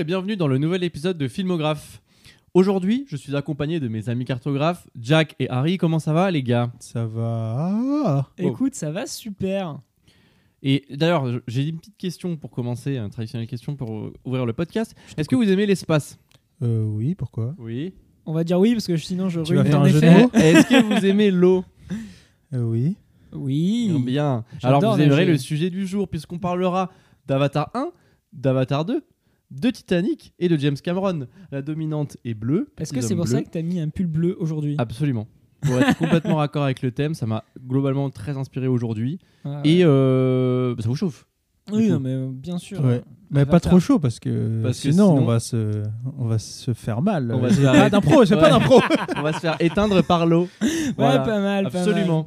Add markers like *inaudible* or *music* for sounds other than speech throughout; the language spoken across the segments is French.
et bienvenue dans le nouvel épisode de Filmographe. Aujourd'hui, je suis accompagné de mes amis cartographes, Jack et Harry. Comment ça va, les gars? Ça va. Écoute, ça va super. Et d'ailleurs, j'ai une petite question pour commencer, une traditionnelle question pour euh, ouvrir le podcast. Est-ce que vous aimez l'espace? Euh, oui, pourquoi? Oui. On va dire oui parce que sinon je Tu vas ruine faire mon un jeu de effet. mots? Est-ce que vous aimez l'eau? Euh, Oui. Oui. Bien. J'adore Alors, vous aimerez nager. le sujet du jour, puisqu'on parlera d'Avatar 1, d'Avatar 2, de Titanic et de James Cameron. La dominante est bleue. Est-ce que c'est pour ça que t'as mis un pull bleu aujourd'hui? Absolument. Pour être complètement raccord avec le thème, ça m'a globalement très inspiré aujourd'hui. Ah, Et euh, bah, ça vous chauffe. oui, non, mais euh, bien sûr. Ouais. Mais pas trop chaud parce que, Parce que sinon, sinon- on va se on va se faire mal. On va Euh, se faire- pas d'impro, c'est Ouais. pas d'impro. *laughs* On va se faire éteindre par l'eau. Ouais, pas mal. pas Absolument.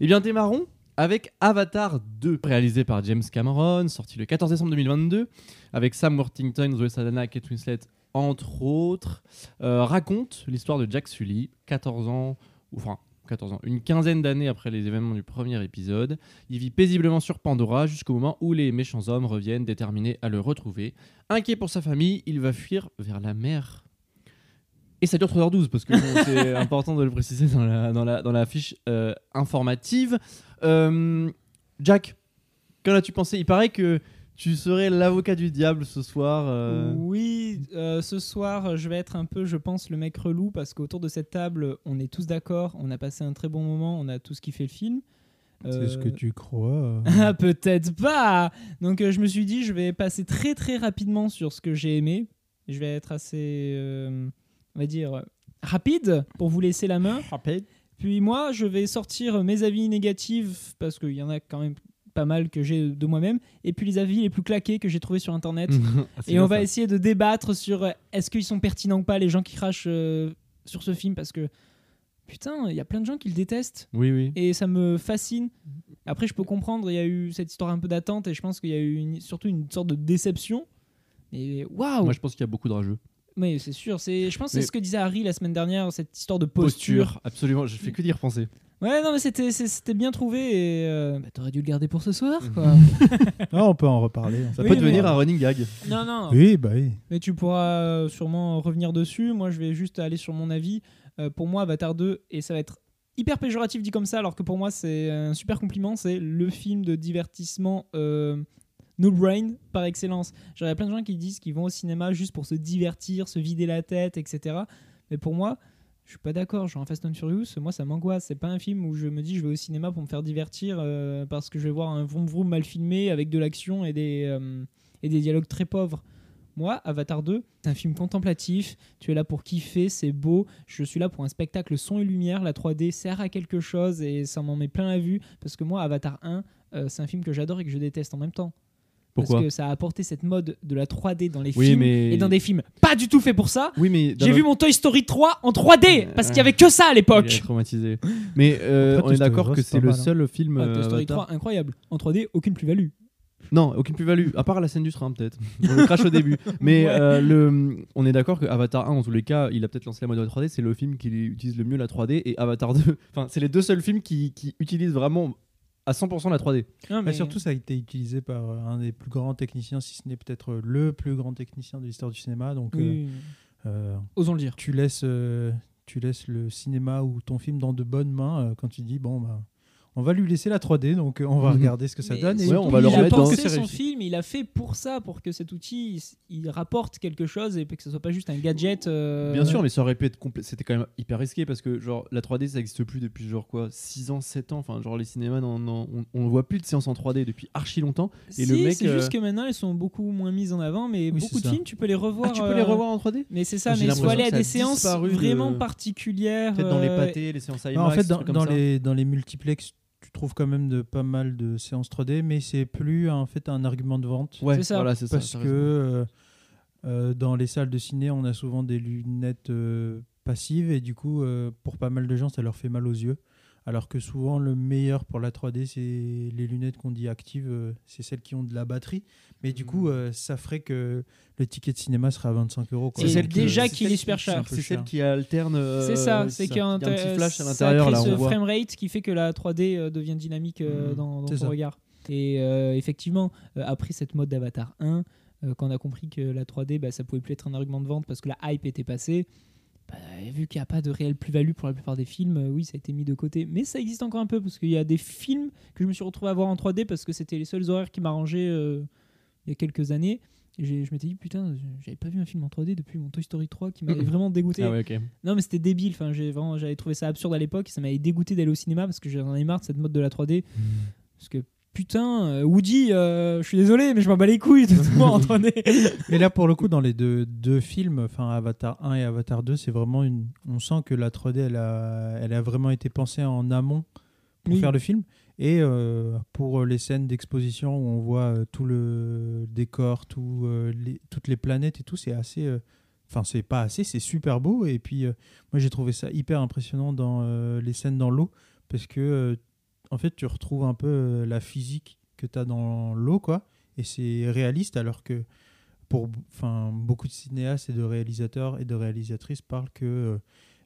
Eh bien, démarrons avec Avatar 2, réalisé par James Cameron, sorti le 14 décembre 2022, avec Sam Worthington, Zoe Saldana, Kate Winslet, entre autres, euh, raconte l'histoire de Jack Sully, 14 ans, ou enfin, 14 ans, une quinzaine d'années après les événements du premier épisode. Il vit paisiblement sur Pandora jusqu'au moment où les méchants hommes reviennent déterminés à le retrouver. Inquiet pour sa famille, il va fuir vers la mer. Et ça dure 3h12 parce que bon, c'est *laughs* important de le préciser dans la, dans la, dans la fiche euh, informative. Euh, Jack, qu'en as-tu pensé? Il paraît que tu serais l'avocat du diable ce soir. euh. Oui, euh, ce soir, je vais être un peu, je pense, le mec relou parce qu'autour de cette table, on est tous d'accord, on a passé un très bon moment, on a tous kiffé le film. C'est ce que tu crois. *laughs* Ah, peut-être pas Donc euh, je me suis dit, je vais passer très très rapidement sur ce que j'ai aimé. Je vais être assez, euh, on va dire, rapide pour vous laisser la main. Puis moi, je vais sortir mes avis négatifs parce qu'il y en a quand même pas mal que j'ai de moi-même. Et puis les avis les plus claqués que j'ai trouvés sur Internet. *laughs* Ah, Et on va ça. essayer de débattre sur euh, est-ce qu'ils sont pertinents ou pas, les gens qui crachent euh, sur ce film, parce que putain, il y a plein de gens qui le détestent Oui, oui. et ça me fascine. Après, je peux comprendre, il y a eu cette histoire un peu d'attente et je pense qu'il y a eu une- surtout une sorte de déception. Et waouh! Moi, je pense qu'il y a beaucoup de rageux. Mais c'est sûr, c'est, je pense que Mais- c'est ce que disait Harry la semaine dernière, cette histoire de posture. Absolument, je fais que d'y repenser. Ouais, non, mais c'était, c'est- c'était bien trouvé et euh, bah, t'aurais dû le garder pour ce soir, quoi. *laughs* Ah, on peut en reparler. *laughs* Ça Oui, peut mais- devenir un running gag. non, non. Oui, bah oui. Mais tu pourras euh, sûrement revenir dessus. Moi, je vais juste aller sur mon avis. Euh, pour moi, Avatar 2, et ça va être hyper péjoratif dit comme ça, alors que pour moi, c'est un super compliment. C'est le film de divertissement euh, no brain par excellence. A plein de gens qui disent qu'ils vont au cinéma juste pour se divertir, se vider la tête, etc. Mais pour moi, je suis pas d'accord. Genre, Fast and Furious, moi, ça m'angoisse. C'est pas un film où je me dis je vais au cinéma pour me faire divertir euh, parce que je vais voir un vroom vroom mal filmé avec de l'action et des, euh, et des dialogues très pauvres. Moi, Avatar 2, c'est un film contemplatif. Tu es là pour kiffer, c'est beau. Je suis là pour un spectacle son et lumière. La 3D sert à quelque chose et ça m'en met plein la vue. Parce que moi, Avatar 1, euh, c'est un film que j'adore et que je déteste en même temps. Pourquoi Parce que ça a apporté cette mode de la 3D dans les Oui, films mais- et dans des films pas du tout faits pour ça. Oui, mais d'un J'ai vu mon Toy Story 3 en 3D parce qu'il y avait que ça à l'époque. traumatisé. Mais euh, Après, on est Story d'accord 3, que c'est le mal, hein. seul film. Ah, euh, Toy Story Avatar- 3, incroyable. En 3D, aucune plus-value. Non, aucune plus-value, à part la scène du train peut-être. On le crash au début. Mais *laughs* Ouais. euh, le, on est d'accord que Avatar 1, en tous les cas, il a peut-être lancé la mode de la 3D, c'est le film qui utilise le mieux la 3D, et Avatar 2, *laughs* enfin, c'est les deux seuls films qui, qui utilisent vraiment à 100% la 3D. Non, Mais mais surtout, ça a été utilisé par euh, un des plus grands techniciens, si ce n'est peut-être euh, le plus grand technicien de l'histoire du cinéma. Donc, euh, oui, euh, osons le dire. tu laisses, euh, tu laisses le cinéma ou ton film dans de bonnes mains euh, quand tu dis bon bah, on va lui laisser la 3D, donc euh, on va Mhm. regarder ce que ça Mais donne. et Ouais, on va le il a remettre dans- pensé c'est son film, il a fait pour ça, pour que cet outil il, rapporte quelque chose et que ce soit pas juste un gadget. euh, Bien sûr, mais ça aurait pu être complet. C'était quand même hyper risqué parce que, genre, la 3D ça n'existe plus depuis, genre quoi, 6 ans, 7 ans. Enfin, genre, les cinémas, n'en- on, on voit plus de séances en 3D depuis archi longtemps. Et Si, le mec, c'est euh, juste que maintenant elles sont beaucoup moins mises en avant, mais Oui, beaucoup de ça. films tu peux les revoir. Ah, tu peux euh, les revoir en 3D Mais c'est ça, J'ai mais il faut l'impression aller à des a séances de- vraiment particulières. Peut-être dans les euh, pâtés, les séances IMAX. Non, en fait, dans, dans les, dans les multiplex, tu trouves quand même de, pas mal de séances 3D, mais c'est plus en fait un argument de vente. Ouais, C'est ça. voilà, c'est ça. parce que euh, euh, dans les salles de ciné, on a souvent des lunettes euh, passives et du coup, euh, pour pas mal de gens, ça leur fait mal aux yeux. Alors que souvent, le meilleur pour la 3D, c'est les lunettes qu'on dit actives, euh, c'est celles qui ont de la batterie. Mais du coup, euh, ça ferait que le ticket de cinéma serait à 25 euros. Donc, celle déjà qu'il est super cher. peu C'est celle qui alterne. euh, C'est ça, c'est qu'il y a un, petit flash à ça l'intérieur crée là, ce framerate qui fait que la 3D euh, devient dynamique euh, Mhm. dans, dans C'est ton ça. regard. Et euh, effectivement, euh, après cette mode d'Avatar 1, euh, quand on a compris que la 3D, bah, ça pouvait plus être un argument de vente parce que la hype était passée. Bah, vu qu'il n'y a pas de réelle plus-value pour la plupart des films, euh, oui, ça a été mis de côté. Mais ça existe encore un peu parce qu'il y a des films que je me suis retrouvé à voir en 3D parce que c'était les seuls horaires qui m'arrangeaient euh, il y a quelques années. Et je m'étais dit, putain, j'avais pas vu un film en 3D depuis mon Toy Story 3 qui m'avait *laughs* vraiment dégoûté. Ah ouais. Non, mais c'était débile. Enfin, j'avais trouvé ça absurde à l'époque. Ça m'avait dégoûté d'aller au cinéma parce que j'en ai marre de cette mode de la 3D. Parce que putain, euh, Woody, euh, je suis désolé, mais je m'en bats les couilles de tout voir en 3D. Mais là, pour le coup, dans les deux, deux films, enfin Avatar 1 et Avatar 2, c'est vraiment une. On sent que la 3D, elle a, elle a vraiment été pensée en amont pour Oui. faire le film. Et euh, pour les scènes d'exposition où on voit euh, tout le décor, tout, les- toutes les planètes et tout, c'est assez. Enfin, c'est pas assez, c'est super beau. Et puis, moi, j'ai trouvé ça hyper impressionnant dans les scènes dans l'eau. Parce que, en fait, tu retrouves un peu euh, la physique que tu as dans l'eau, quoi. Et c'est réaliste, alors que pour beaucoup de cinéastes et de réalisateurs et de réalisatrices parlent que euh,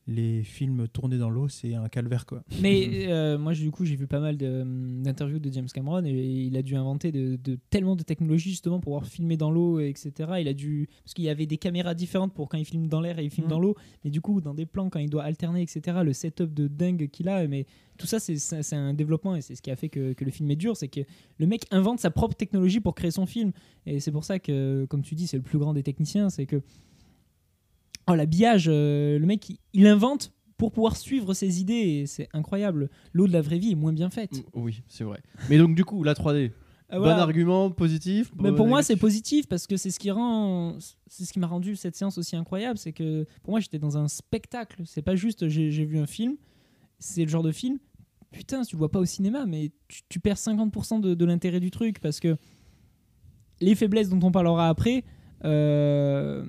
les films tournés dans l'eau, c'est un calvaire, quoi. Mais *laughs* euh, moi, du coup, j'ai vu pas mal de- d'interviews de James Cameron et il a dû inventer de, de- tellement de technologies justement pour pouvoir filmer dans l'eau, etc. Il a dû parce qu'il y avait des caméras différentes pour quand il filme dans l'air et il filme Mhm. dans l'eau, mais du coup, dans des plans quand il doit alterner, etc. Le setup de dingue qu'il a, mais tout ça, c'est un développement et c'est ce qui a fait que, que le film est dur, c'est que le mec invente sa propre technologie pour créer son film et c'est pour ça que, comme tu dis, c'est le plus grand des techniciens, c'est que oh l'habillage, euh, le mec, il, il invente pour pouvoir suivre ses idées et c'est incroyable. L'eau de la vraie vie est moins bien faite. Mm, Oui, c'est vrai. Mais donc, du coup, la 3D, Ah, bon argument, positif. Mais bon pour moi, c'est positif parce que c'est ce qui rend, c'est ce qui m'a rendu cette séance aussi incroyable, c'est que pour moi, j'étais dans un spectacle. C'est pas juste j'ai vu un film, c'est le genre de film. Putain, tu le vois pas au cinéma, mais tu, tu perds 50% de, de l'intérêt du truc parce que les faiblesses dont on parlera après euh,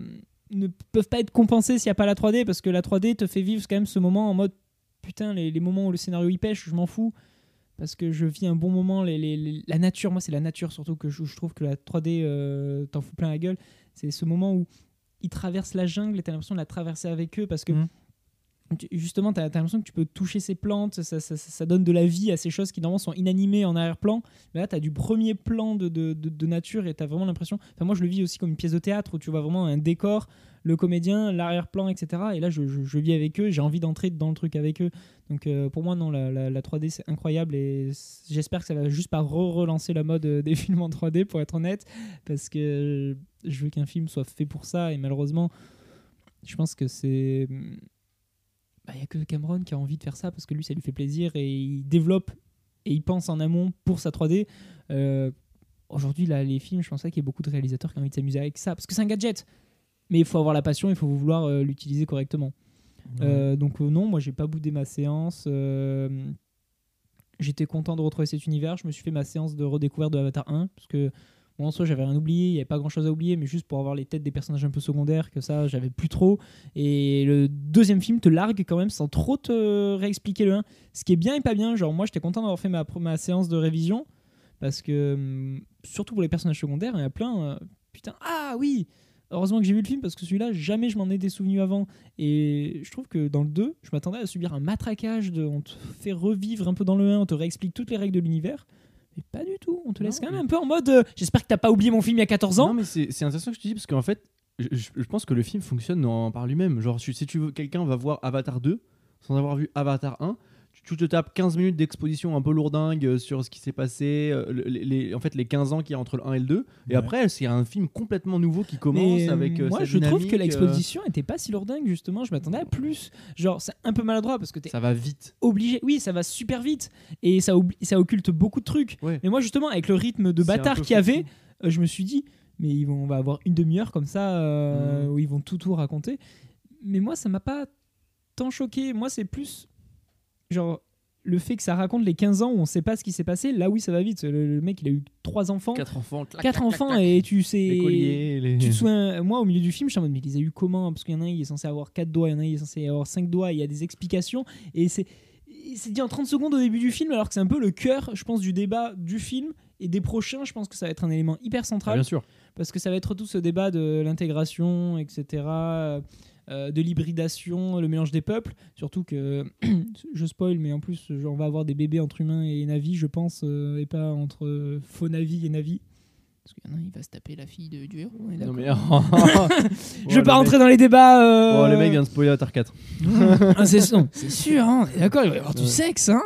ne peuvent pas être compensées s'il n'y a pas la 3D parce que la 3D te fait vivre quand même ce moment en mode putain, les, moments où le scénario y pêche, je m'en fous parce que je vis un bon moment. La nature, moi, c'est la nature surtout que je, trouve que la 3D euh, t'en fout plein la gueule. C'est ce moment où ils traversent la jungle et t'as l'impression de la traverser avec eux parce que Mhm. Tu- justement, t'as as, l'impression que tu peux toucher ces plantes, ça, ça- ça- donne de la vie à ces choses qui normalement sont inanimées en arrière-plan. Mais là, t'as du premier plan de, de, de- nature et t'as vraiment l'impression. Enfin, moi, je le vis aussi comme une pièce de théâtre où tu vois vraiment un décor, le comédien, l'arrière-plan, etc. Et là, je, je- vis avec eux, j'ai envie d'entrer dans le truc avec eux. Donc euh, pour moi, non, la, la- la 3D, c'est incroyable et j'espère que ça va juste pas re-relancer la mode euh, *laughs* des films en 3D, pour être honnête, parce que je veux qu'un film soit fait pour ça et malheureusement, je pense que c'est... Il n'y a que Cameron qui a envie de faire ça parce que lui, ça lui fait plaisir et il développe et il pense en amont pour sa 3D. Euh, Aujourd'hui, là, les films, je pense pas qu'il y ait beaucoup de réalisateurs qui ont envie de s'amuser avec ça parce que c'est un gadget. Mais il faut avoir la passion, il faut vouloir euh, l'utiliser correctement. Euh, donc non, moi j'ai pas boudé ma séance. J'étais content de retrouver cet univers. Je me suis fait ma séance de redécouverte de Avatar 1 parce que bon, en soi j'avais rien oublié, il n'y avait pas grand chose à oublier, mais juste pour avoir les têtes des personnages un peu secondaires, que ça j'avais plus trop. Et le deuxième film te largue quand même sans trop te réexpliquer le 1. Ce qui est bien et pas bien. Genre moi j'étais content d'avoir fait ma, ma séance de révision parce que hum, surtout pour les personnages secondaires, il y a plein. euh, putain, ah oui! Heureusement que j'ai vu le film parce que celui-là, jamais je m'en étais souvenu avant. Et je trouve que dans le 2, je m'attendais à subir un matraquage. De, on te fait revivre un peu dans le 1, on te réexplique toutes les règles de l'univers. Mais pas du tout. On te Non, laisse quand même mais- un peu en mode euh, J'espère que t'as pas oublié mon film il y a 14 ans. Non, mais c'est c'est intéressant que tu dis parce qu'en fait, je, je- je pense que le film fonctionne en- par lui-même. Genre, si tu veux, quelqu'un va voir Avatar 2 sans avoir vu Avatar 1. Tu- te tapes 15 minutes d'exposition un peu lourdingue euh, sur ce qui s'est passé, euh, le- les, les- en fait les 15 ans qu'il y a entre le 1 et le 2. Et Ouais. après, c'est un film complètement nouveau qui commence Mais, avec. euh, moi, sa je trouve que l'exposition était pas si lourdingue, justement. Je m'attendais à plus. Genre, c'est un peu maladroit parce que t'es ça va vite. obligé. Oui, ça va super vite et ça, occulte beaucoup de trucs. Ouais. Mais moi, justement, avec le rythme de bâtard qu'il y avait, euh, je me suis dit, mais ils vont, on va avoir une demi-heure comme ça euh, Mhm. où ils vont tout tout raconter. Mais moi, ça m'a pas tant choqué. Moi, c'est plus genre le fait que ça raconte les 15 ans où on sait pas ce qui s'est passé. Là, oui, ça va vite. Le, le mec, il a eu trois enfants, Quatre enfants, clac, quatre clac, enfants clac, et tu sais. les colliers, les... Tu moi au milieu du film, je suis en mode, mais il les a eu comment? Parce qu'il y en a un, il est censé avoir 4 doigts, il y en a un, il est censé avoir 5 doigts, il y a des explications. Et c'est c'est dit en 30 secondes au début du film, alors que c'est un peu le cœur, je pense, du débat du film et des prochains. Je pense que ça va être un élément hyper Ah, central bien sûr. parce que ça va être tout ce débat de l'intégration, etc., euh, de l'hybridation, le mélange des peuples. Surtout que, *clears throat* je spoil, mais en plus, genre, on va avoir des bébés entre humains et Navi, je pense, euh, et pas entre euh, faux Navi et Navi. Parce qu'il y en a un, il va se taper la fille de- du héros. on est Non, mais. Je vais pas rentrer dans les débats. euh, Oh, le mec vient de spoiler Avatar *laughs* 4. Ah, c'est non, c'est sûr, hein, on est d'accord, il va y avoir du sexe. Hein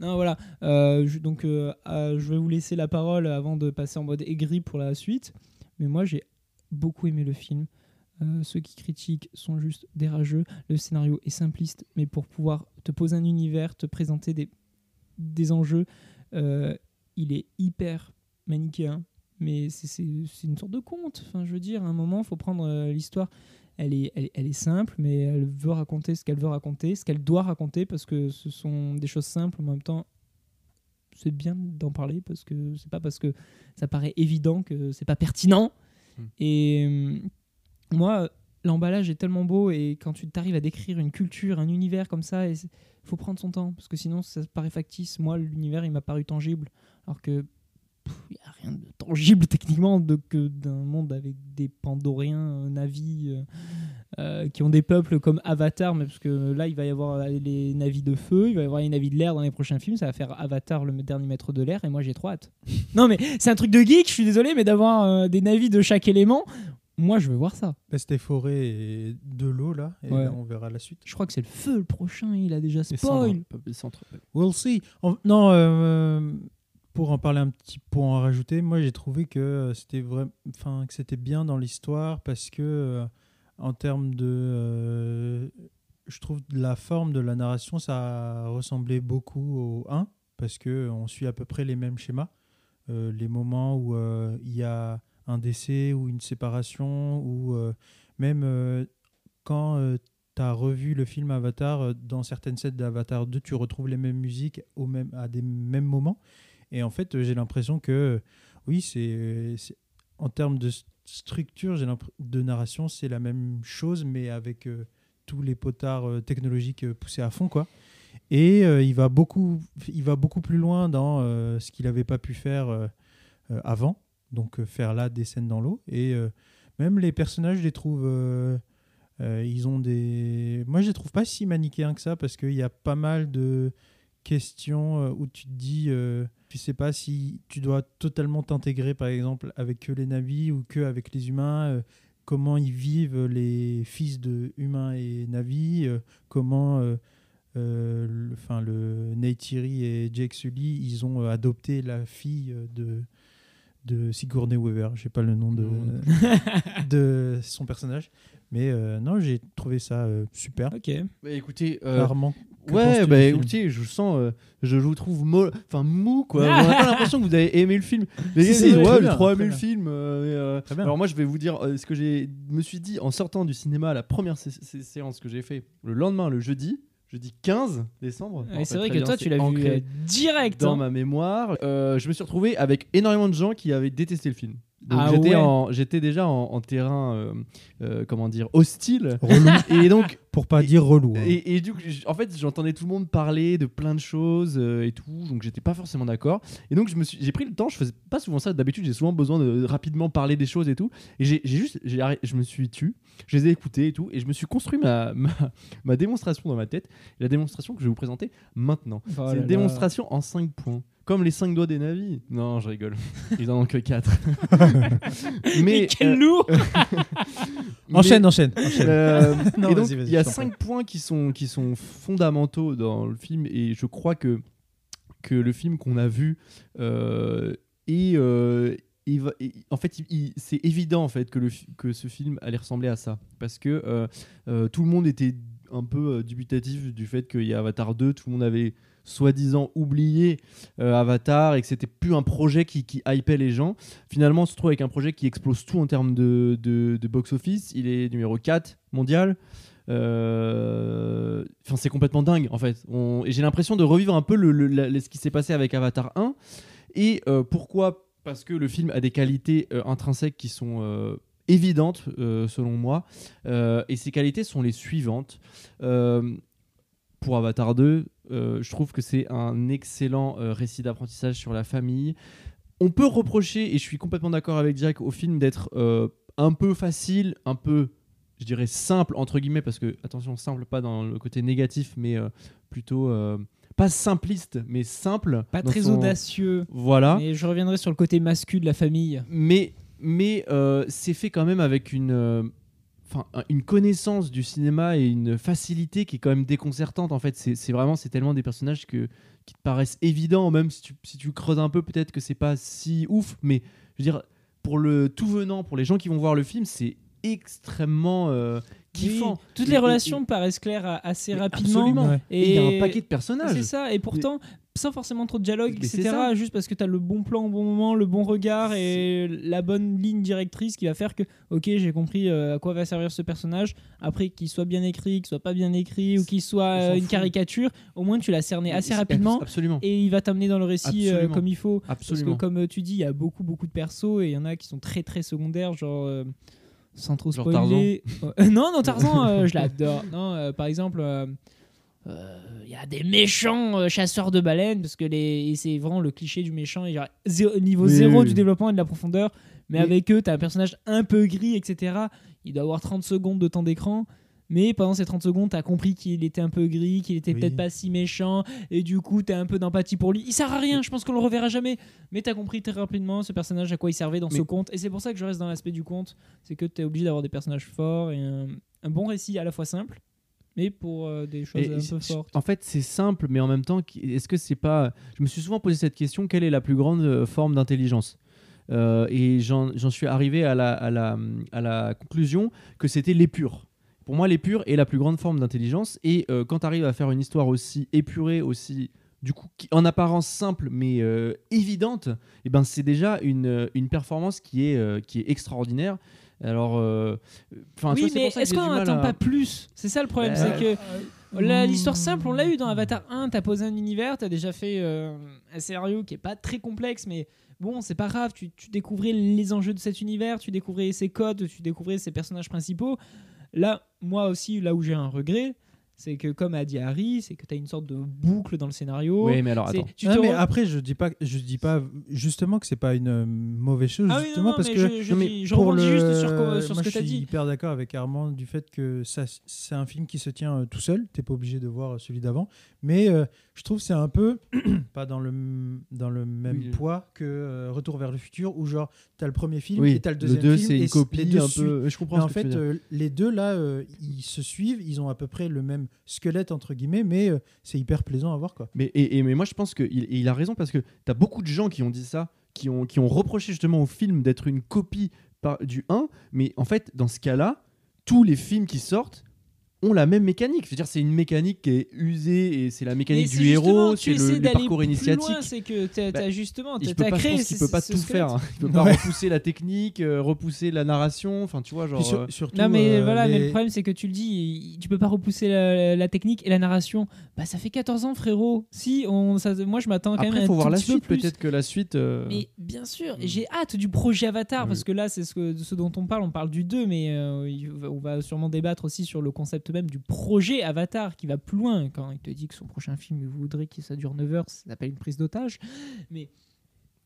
non, voilà. Euh, je- donc, euh, euh, je vais vous laisser la parole avant de passer en mode aigri pour la suite. Mais moi, j'ai beaucoup aimé le film. Euh, ceux qui critiquent sont juste des rageux. Le scénario est simpliste, mais pour pouvoir te poser un univers, te présenter des, des enjeux, euh, il est hyper manichéen. Mais c'est- une sorte de conte. Enfin, je veux dire, à un moment, il faut prendre euh, l'histoire elle est, elle, est- elle est simple, mais elle veut raconter ce qu'elle veut raconter, ce qu'elle doit raconter, parce que ce sont des choses simples, mais en même temps, c'est bien d'en parler, parce que c'est pas parce que ça paraît évident que c'est pas pertinent. Hmm. Et euh, moi, l'emballage est tellement beau, et quand tu t'arrives à décrire une culture, un univers comme ça, il faut prendre son temps, parce que sinon, ça paraît factice. Moi, l'univers, il m'a paru tangible, alors que il n'y a rien de tangible techniquement que d'un monde avec des pandoriens, euh, navis euh, euh, qui ont des peuples comme Avatar, mais parce que là il va y avoir les navis de feu, il va y avoir les navis de l'air dans les prochains films, ça va faire Avatar le dernier maître de l'air et moi j'ai trop hâte. *laughs* non mais c'est un truc de geek, je suis désolé, mais d'avoir des navis de chaque élément, moi je veux voir ça. Bah, C'était forêt et de l'eau là, et Ouais. là, on verra la suite. Je crois que c'est le feu le prochain, il a déjà spoil. centres. We'll see. En- non, euh, pour en parler un petit point à rajouter, moi j'ai trouvé que euh, c'était vrai, enfin que c'était bien dans l'histoire parce que euh, en termes de, euh, je trouve de la forme de la narration, ça ressemblait beaucoup au 1 parce que on suit à peu près les mêmes schémas. Euh, les moments où euh, il y a un décès ou une séparation ou euh, même euh, quand tu as revu le film Avatar, euh, dans certaines scènes d'Avatar 2, tu retrouves les mêmes musiques au même, à des mêmes moments. Et en fait, euh, j'ai l'impression que, euh, oui, c'est en termes de structure, de narration, c'est la même chose, mais avec euh, tous les potards euh, technologiques euh, poussés à fond, quoi. Et euh, il, va beaucoup, il va beaucoup plus loin dans euh, ce qu'il n'avait pas pu faire euh, euh, avant, donc euh, faire là des scènes dans l'eau. Et euh, même les personnages, je les trouve... euh, ils ont des. Moi, je les trouve pas si manichéens que ça parce qu'il y a pas mal de questions où tu te dis, tu sais pas si tu dois totalement t'intégrer, par exemple, avec que les navis ou que avec les humains. comment ils vivent les fils de humains et navis. comment. euh, le, le Neytiri et Jake Sully, ils ont adopté la fille de de Sigourney Weaver. J'ai pas le nom de *laughs* de son personnage, mais euh, non, j'ai trouvé ça euh, super. Ok. Bah, écoutez, euh, Rarement. Ouais, bah écoutez, je sens, euh, je, je vous trouve mo- enfin mou quoi. *laughs* On n'a pas l'impression que vous avez aimé le film. Les Si, si, ouais, j'ai trop aimé le film. euh, mais, euh, Très bien. Alors moi, je vais vous dire euh, ce que j'ai me suis dit en sortant du cinéma, la première sé- sé- séance que j'ai fait le lendemain, le jeudi, jeudi 15 décembre. C'est vrai que bien, toi tu l'as vu euh, direct. dans hein. ma mémoire. Euh, je me suis retrouvé avec énormément de gens qui avaient détesté le film. Donc Ah j'étais ouais. en- j'étais déjà en, en terrain, euh, euh, comment dire, hostile. Relou. *laughs* Et donc Pour pas Et- dire relou. hein. et, et du coup, en fait, j'entendais tout le monde parler de plein de choses euh, et tout, donc j'étais pas forcément d'accord. Et donc, je me suis, j'ai pris le temps. Je faisais pas souvent ça. D'habitude, j'ai souvent besoin de rapidement parler des choses et tout. Et j'ai j'ai juste, j'ai je me suis tu, je les ai écoutés et tout, et je me suis construit ma, ma, ma démonstration dans ma tête. La démonstration que je vais vous présenter maintenant, Oh c'est une là. démonstration en 5 points. Comme les 5 doigts des navis. Non, je rigole. Ils en ont que 4. Mais quel euh, lourd *laughs* mais- Enchaîne, enchaîne. enchaîne. euh, *laughs* Non, et donc, vas-y, vas-y, il y a cinq points qui sont, qui sont fondamentaux dans le film, et je crois que, que le film qu'on a vu euh, est, euh, il va- il- en fait, il- il- c'est évident en fait que, le, que ce film allait ressembler à ça, parce que euh, euh, tout le monde était un peu euh, dubitatif du fait qu'il y a Avatar 2, tout le monde avait soi-disant oublié euh, Avatar et que c'était plus un projet qui, qui hypait les gens. Finalement, on se trouve avec un projet qui explose tout en termes de, box-office. Il est numéro 4 mondial. Euh, c'est complètement dingue en fait. Et j'ai l'impression de revivre un peu le, ce qui s'est passé avec Avatar 1. Et euh, pourquoi? Parce que le film a des qualités intrinsèques qui sont évidentes selon moi. Et ces qualités sont les suivantes. Pour Avatar 2, euh, je trouve que c'est un excellent euh, récit d'apprentissage sur la famille. On peut reprocher, et je suis complètement d'accord avec Jack, au film d'être euh, un peu facile, un peu, je dirais, simple, entre guillemets, parce que, attention, simple pas dans le côté négatif, mais euh, plutôt euh, pas simpliste, mais simple. Pas très son- audacieux. Voilà. Mais je reviendrai sur le côté masculin de la famille. mais mais euh, c'est fait quand même avec une euh, enfin une connaissance du cinéma et une facilité qui est quand même déconcertante en fait c'est vraiment c'est tellement des personnages que qui te paraissent évidents même si tu, si tu creuses un peu peut-être que c'est pas si ouf mais je veux dire pour le tout venant pour les gens qui vont voir le film c'est extrêmement euh, kiffant Oui, toutes les et- relations paraissent claires assez rapidement. absolument. Et il y a un paquet de personnages C'est ça, et pourtant, sans forcément trop de dialogue, Mais etc. Juste parce que tu as le bon plan au bon moment, le bon regard et la bonne ligne directrice qui va faire que, ok, j'ai compris euh, à quoi va servir ce personnage. Après, qu'il soit bien écrit, qu'il soit pas bien écrit ou qu'il soit euh, une fout. caricature, au moins tu l'as cerné assez rapidement. absolument Et il va t'amener dans le récit euh, Absolument. comme il faut. Parce que absolument comme tu dis, il y a beaucoup beaucoup de persos et il y en a qui sont très très secondaires, genre sans trop Genre spoiler. Euh, *laughs* non, non Tarzan, je l'adore. Non, par exemple, il y a des méchants euh, chasseurs de baleines parce que les et c'est vraiment le cliché du méchant. Zéro- niveau Oui, zéro oui, du oui. développement et de la profondeur. Mais avec eux, t'as un personnage un peu gris, etc. Il doit avoir 30 secondes de temps d'écran. Mais pendant ces 30 secondes, t'as compris qu'il était un peu gris, qu'il était Oui. peut-être pas si méchant, et du coup, t'as un peu d'empathie pour lui. Il sert à rien, je pense qu'on le reverra jamais. Mais t'as compris très rapidement ce personnage à quoi il servait dans ce conte. Et c'est pour ça que je reste dans l'aspect du conte. C'est que t'es obligé d'avoir des personnages forts et un, un bon récit à la fois simple, mais pour euh, des choses Et un peu fortes. En fait, c'est simple, mais en même temps, est-ce que c'est pas. Je me suis souvent posé cette question quelle est la plus grande euh, forme d'intelligence? Euh, Et j'en suis arrivé à la, à, la, à la conclusion que c'était l'épure. Pour moi, l'épure est la plus grande forme d'intelligence. Et euh, quand tu arrives à faire une histoire aussi épurée, aussi. Du coup, qui- en apparence simple mais euh, évidente, et ben c'est déjà une, une performance qui est, euh, qui est extraordinaire. Alors, euh, enfin, oui, mais est-ce qu'on n'attend pas plus? C'est ça le problème, Euh, c'est que La- L'histoire simple, on l'a eu dans Avatar 1, t'as posé un univers, t'as déjà fait euh, un scénario qui est pas très complexe, mais bon, c'est pas grave, tu, tu découvrais les enjeux de cet univers, tu découvrais ses codes, tu découvrais ses personnages principaux. Là, moi aussi, là où j'ai un regret, c'est que comme a dit Harry, c'est que t'as une sorte de boucle dans le scénario. Oui, mais alors attends. tu te mais re- après, je dis pas, je dis pas justement que c'est pas une euh, mauvaise chose, Ah oui, non, justement non, parce mais que je, je non, mais dis- je pour rebondis le- juste sur, sur moi, ce que je t'as suis dit. hyper d'accord avec Armand du fait que ça, c'est un film qui se tient euh, tout seul. T'es pas obligé de voir celui d'avant, mais euh, je trouve que c'est un peu *coughs* pas dans le dans le même Oui. poids que euh, Retour vers le futur où genre t'as le premier film Oui, et t'as le le deuxième 2, film c'est et une copie deux un suivent. peu. Je comprends Mais ce en que tu fait, veux dire. euh, les deux là, euh, ils se suivent, ils ont à peu près le même squelette entre guillemets, mais euh, c'est hyper plaisant à voir quoi. Mais, et, et- mais moi, je pense qu'il il a raison parce que tu as beaucoup de gens qui ont dit ça, qui ont, qui ont reproché justement au film d'être une copie par, du 1. Mais en fait, dans ce cas-là, tous les films qui sortent ont la même mécanique. C'est-à-dire, c'est une mécanique qui est usée et c'est la mécanique du héros, tu c'est le, le parcours initiatique. loin, C'est que t'as Bah, t'as justement, il t'as peut t'as pas, je créé pense ce- peut pas tout squelette. faire. hein. Il peut *laughs* pas Ouais. repousser la technique, euh, repousser la narration. Enfin, tu vois, genre. Sur- euh, surtout, Non mais euh, voilà, mais le problème c'est que tu le dis, tu peux pas repousser la, la technique et la narration. Bah ça fait 14 ans frérot. Si on, ça, moi je m'attends quand Après, même. il faut un voir la suite. Peut-être que la suite. euh, Mais bien sûr, Mm. et j'ai hâte du projet Avatar Oui. parce que là c'est ce, ce dont on parle. On parle du 2, mais il on va sûrement débattre aussi sur le concept même du projet Avatar qui va plus loin. Quand il te dit que son prochain film il voudrait que ça dure 9 heures, ça s'appelle une prise d'otage. Mais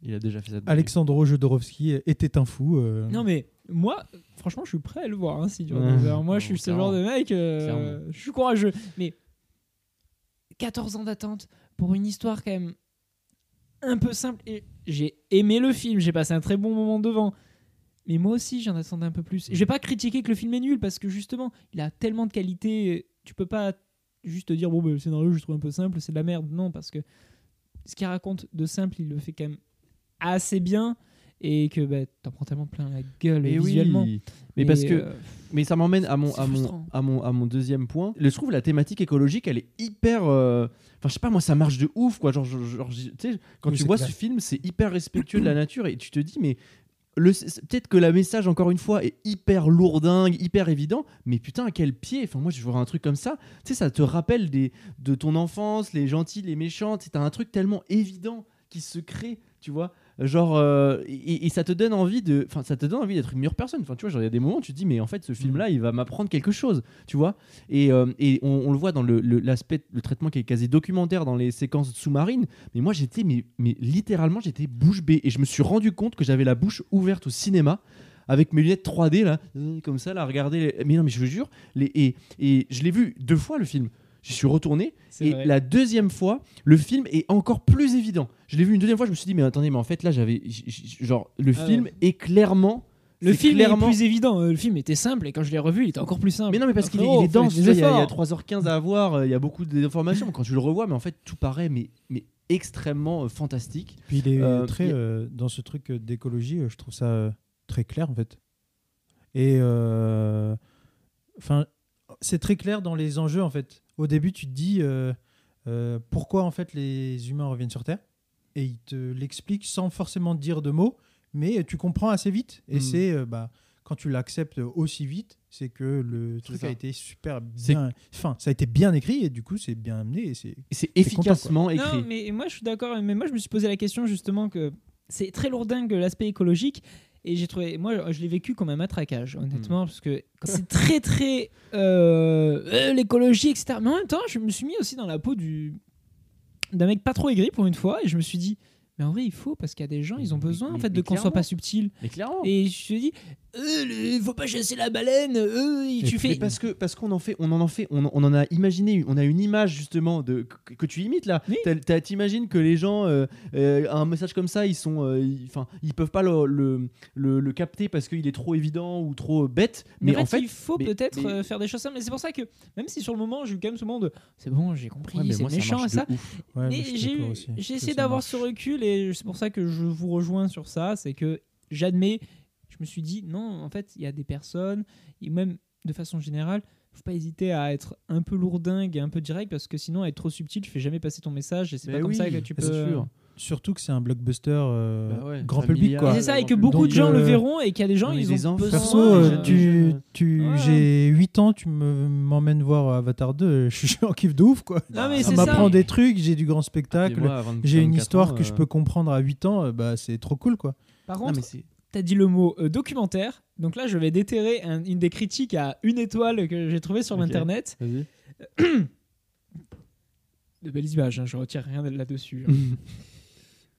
Il a déjà fait ça. Alexandro Jodorowsky était un fou. euh, non mais moi, franchement, je suis prêt à le voir hein, si dure Ouais. 9 heures. Moi, je suis ce genre de mec. euh, je suis courageux, mais 14 ans d'attente pour une histoire quand même un peu simple. Et j'ai aimé le film, j'ai passé un très bon moment devant. Mais moi aussi, j'en attendais un peu plus. Et je vais pas critiquer que le film est nul parce que justement, il a tellement de qualité. Tu peux pas juste te dire bon, bah, le scénario, je trouve un peu simple, c'est de la merde. Non, parce que ce qu'il raconte de simple, il le fait quand même assez bien et que bah, t'en prends tellement plein la gueule Mais visuellement. oui. Mais parce que euh, Mais ça m'emmène à mon, à, mon, à, mon, à mon deuxième point. Je trouve la thématique écologique, elle est hyper. euh, Enfin, je sais pas, moi, ça marche de ouf, quoi. Genre, genre, genre, quand Oui, tu vois clair. ce film, c'est hyper respectueux de la nature et tu te dis, mais. Peut-être que le message, encore une fois, est hyper lourdingue, hyper évident, mais putain, à quel pied? Enfin, moi, je vois un truc comme ça. Tu sais, ça te rappelle des, de ton enfance, les gentils, les méchants. T'as un truc tellement évident qui se crée, tu vois. Genre, euh, et, et ça te donne envie de. Enfin, ça te donne envie d'être une meilleure personne. Enfin, tu vois, genre, il y a des moments où tu te dis, mais en fait, ce film-là, il va m'apprendre quelque chose, tu vois. Et, euh, et on, on le voit dans le- l'aspect, le, traitement qui est quasi documentaire dans les séquences sous-marines. Mais moi, j'étais, mais, mais littéralement, j'étais bouche bée. Et je me suis rendu compte que j'avais la bouche ouverte au cinéma. Avec mes lunettes 3D, là, comme ça, là, regarder. les- Mais non, mais je vous jure, les, et, et je l'ai vu deux fois le film. J'y suis retourné. Et vrai. la deuxième fois, le film est encore plus évident. Je l'ai vu une deuxième fois, je me suis dit, mais attendez, mais en fait, là, j'avais. Genre, le Ah film est clairement. Le c'est film clairement- est plus évident. euh, Le film était simple et quand je l'ai revu, il était encore plus simple. Mais non, mais parce qu'il est, il est dense, il y, a- il y a efforts. 3h15 à avoir, euh, il y a beaucoup d'informations. Quand tu le revois, mais en fait, tout paraît mais, mais extrêmement euh, fantastique. Puis il est Euh, très euh, dans ce truc d'écologie, euh, je trouve ça euh, très clair en fait. Et euh, enfin, c'est très clair dans les enjeux en fait. Au début, tu te dis euh, euh, pourquoi en fait les humains reviennent sur Terre, et il te l'explique sans forcément dire de mots, mais tu comprends assez vite. Et Mm. c'est euh, bah quand tu l'acceptes aussi vite, c'est que le truc ça. a été super bien. Enfin, ça a été bien écrit et du coup, c'est bien amené. Et c'est content, efficacement écrit. Non, mais moi je suis d'accord. Mais moi je me suis posé la question justement que c'est très lourdingue l'aspect écologique. Et j'ai trouvé, moi je l'ai vécu comme un matraquage, honnêtement, Hmm. parce que c'est très très euh, euh, l'écologie, etc. Mais en même temps, je me suis mis aussi dans la peau du d'un mec pas trop aigri pour une fois, et je me suis dit, mais en vrai il faut parce qu'il y a des gens, ils ont Mais- besoin en mais- fait de mais qu'on soit pas subtil. Mais clairement. Et je me suis dit, euh, faut pas chasser la baleine. euh, et tu Mais fais. parce que parce qu'on en fait on en en fait on, en- on en a imaginé on a une image justement de que, que tu imites là Oui. T'imagines que les gens euh, euh, un message comme ça ils sont euh, ils- enfin ils, peuvent pas le, le, le- le capter parce qu'il est trop évident ou trop bête Mais, mais, en fait il faut mais- peut-être mais- faire des choses simples. Mais c'est pour ça que, même si sur le moment, j'ai eu quand même ce moment de c'est bon, j'ai compris, Ouais, mais c'est méchant et ça. ouais, mais j'ai essayé d'avoir ce recul et c'est pour ça que je vous rejoins sur ça. C'est que j'admets, je me suis dit non, en fait, il y a des personnes, et même de façon générale, faut pas hésiter à être un peu lourdingue et un peu direct parce que sinon, être trop subtil, tu fais jamais passer ton message et c'est Mais pas comme ça que tu peux. sûr. Surtout que c'est un blockbuster euh, Bah ouais, grand public quoi. Et c'est ça, et que Donc, beaucoup de gens le euh, verront et qu'il y a des gens, ils des ont besoin. Perso, euh, tu, tu, Ouais. j'ai 8 ans, tu me- m'emmènes voir Avatar 2, *laughs* je suis en kiff de ouf quoi. Non, mais ça c'est m'apprend ça. des trucs, j'ai du grand spectacle, moi, à 20 j'ai une 24 histoire ans, que je euh, peux comprendre à 8 ans, euh, bah c'est trop cool quoi. Par contre, T'as dit le mot euh, documentaire, donc là je vais déterrer un- une des critiques à une étoile que j'ai trouvé sur Ok. l'internet. vas-y. *coughs* De belles images, hein, je retire rien de là-dessus. hein. *laughs*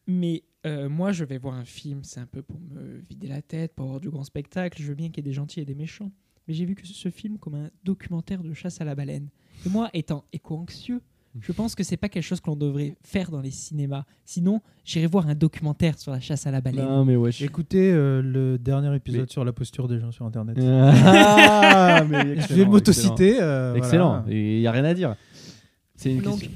Mais euh, moi je vais voir un film, c'est un peu pour me vider la tête, pour avoir du grand spectacle. Je veux bien qu'il y ait des gentils et des méchants. Mais j'ai vu que ce film comme un documentaire de chasse à la baleine. Et moi, étant éco-anxieux, je pense que c'est pas quelque chose que l'on devrait faire dans les cinémas. Sinon, j'irai voir un documentaire sur la chasse à la baleine. non mais ouais je- Écoutez euh, le dernier épisode Mais- sur la posture des gens sur internet. *laughs* Ah, mais *laughs* je vais excellent, m'autociter. euh, excellent voilà. il y a rien à dire c'est une Donc, question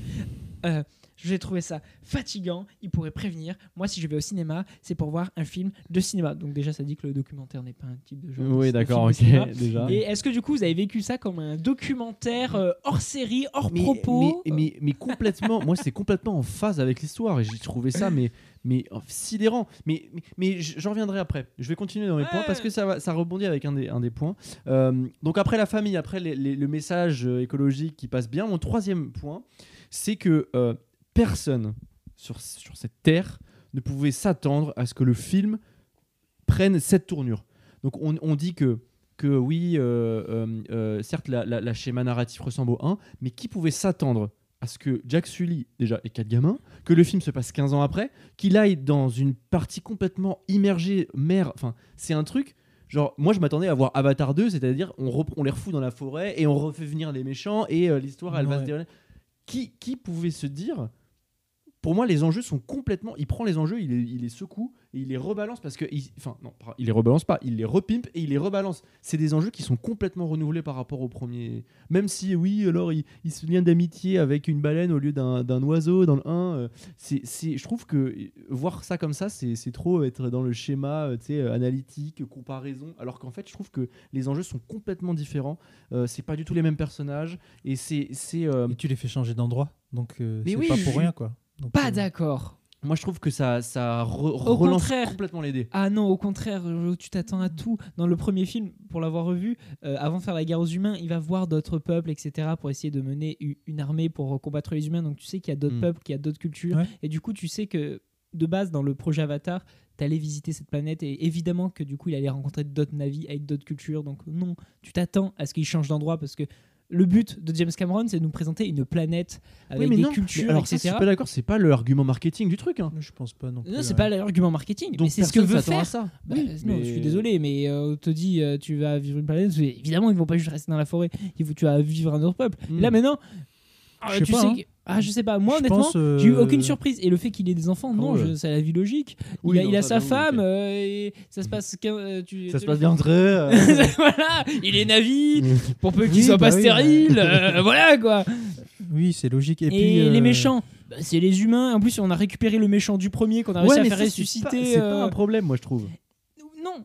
euh, j'ai trouvé ça fatigant. Il pourrait prévenir. Moi, si je vais au cinéma, c'est pour voir un film de cinéma. Donc déjà, ça dit que le documentaire n'est pas un type de genre. de- oui d'accord ok *laughs* déjà Et est-ce que du coup, vous avez vécu ça comme un documentaire euh, hors série, hors mais, propos mais, mais, mais complètement, moi c'est complètement en phase avec l'histoire et j'ai trouvé ça mais, mais oh, sidérant. Mais, mais, j'en reviendrai après. Je vais continuer dans mes Ouais. points parce que ça, va, ça rebondit avec un des, un des points. Euh, donc après la famille, après les- les- le message euh, écologique qui passe bien, mon troisième point, c'est que euh, personne sur, sur cette terre ne pouvait s'attendre à ce que le film prenne cette tournure. Donc on, on dit que que oui, euh, euh, euh, certes, la, la- la schéma narratif ressemble au 1, mais qui pouvait s'attendre à ce que Jack Sully, déjà, ait quatre gamins, que le film se passe 15 ans après, qu'il aille dans une partie complètement immergée, mer. Enfin, c'est un truc. Genre, moi je m'attendais à voir Avatar 2, c'est-à-dire on, on les refout dans la forêt et on refait venir les méchants et euh, l'histoire elle va se dérouler. Qui, qui pouvait se dire pour moi, les enjeux sont complètement. Il prend les enjeux, il les, il les secoue et il les rebalance parce que. il- Enfin, non, il les rebalance pas, il les repimpe et il les rebalance. C'est des enjeux qui sont complètement renouvelés par rapport au premier. Même si, oui, alors il, il se lien d'amitié avec une baleine au lieu d'un oiseau dans le 1. euh, c'est, je trouve que euh, voir ça comme ça, c'est trop être dans le schéma euh, tu sais, analytique, comparaison. Alors qu'en fait, je trouve que les enjeux sont complètement différents. Euh, c'est pas du tout les mêmes personnages et c'est. euh, tu les fais changer d'endroit, donc euh, c'est oui, pas pour rien quoi. Donc, Pas euh, d'accord. moi, je trouve que ça, ça re- Au relance contraire. complètement les dés. Ah non, au contraire, tu t'attends à tout. Dans le premier film, pour l'avoir revu, euh, avant de faire la guerre aux humains, il va voir d'autres peuples, etc., pour essayer de mener une armée pour combattre les humains. Donc tu sais qu'il y a d'autres Mm. peuples, qu'il y a d'autres cultures. Ouais. Et du coup, tu sais que de base, dans le projet Avatar, tu allais visiter cette planète et évidemment que du coup, il allait rencontrer d'autres navis avec d'autres cultures. Donc non, tu t'attends à ce qu'il change d'endroit parce que le but de James Cameron, c'est de nous présenter une planète avec mais des non, mais cultures, alors ça, je etc. suis pas d'accord, c'est pas l'argument marketing du truc. Hein. Je pense pas non plus. non, c'est ouais. pas l'argument marketing, Donc mais c'est ce que veut faire ça. bah, Oui, non, mais- je suis désolé, mais euh, on te dit euh, tu vas vivre une planète, évidemment ils vont pas juste rester dans la forêt, il faut, tu vas vivre un autre peuple. Mm. Là maintenant, Ah, Je sais pas, sais hein. que- Ah, je sais pas. Moi, Je honnêtement, euh, j'ai eu aucune surprise. Et le fait qu'il ait des enfants, non, Ah ouais. je- c'est la vie logique. Oui, il a, non, il a ça, sa femme euh, et ça se passe. qu'un- euh, tu- Ça se passe bien entre eux. *laughs* voilà, il est navi *laughs* pour peu qu'il Oui, soit bah pas oui, stérile. *laughs* voilà quoi. Oui, c'est logique. Et, Et, puis, les méchants, bah, c'est les humains. En plus, on a récupéré le méchant du premier qu'on a réussi Ouais, à faire c'est ressusciter. pas- C'est pas un problème, moi, je trouve. Non.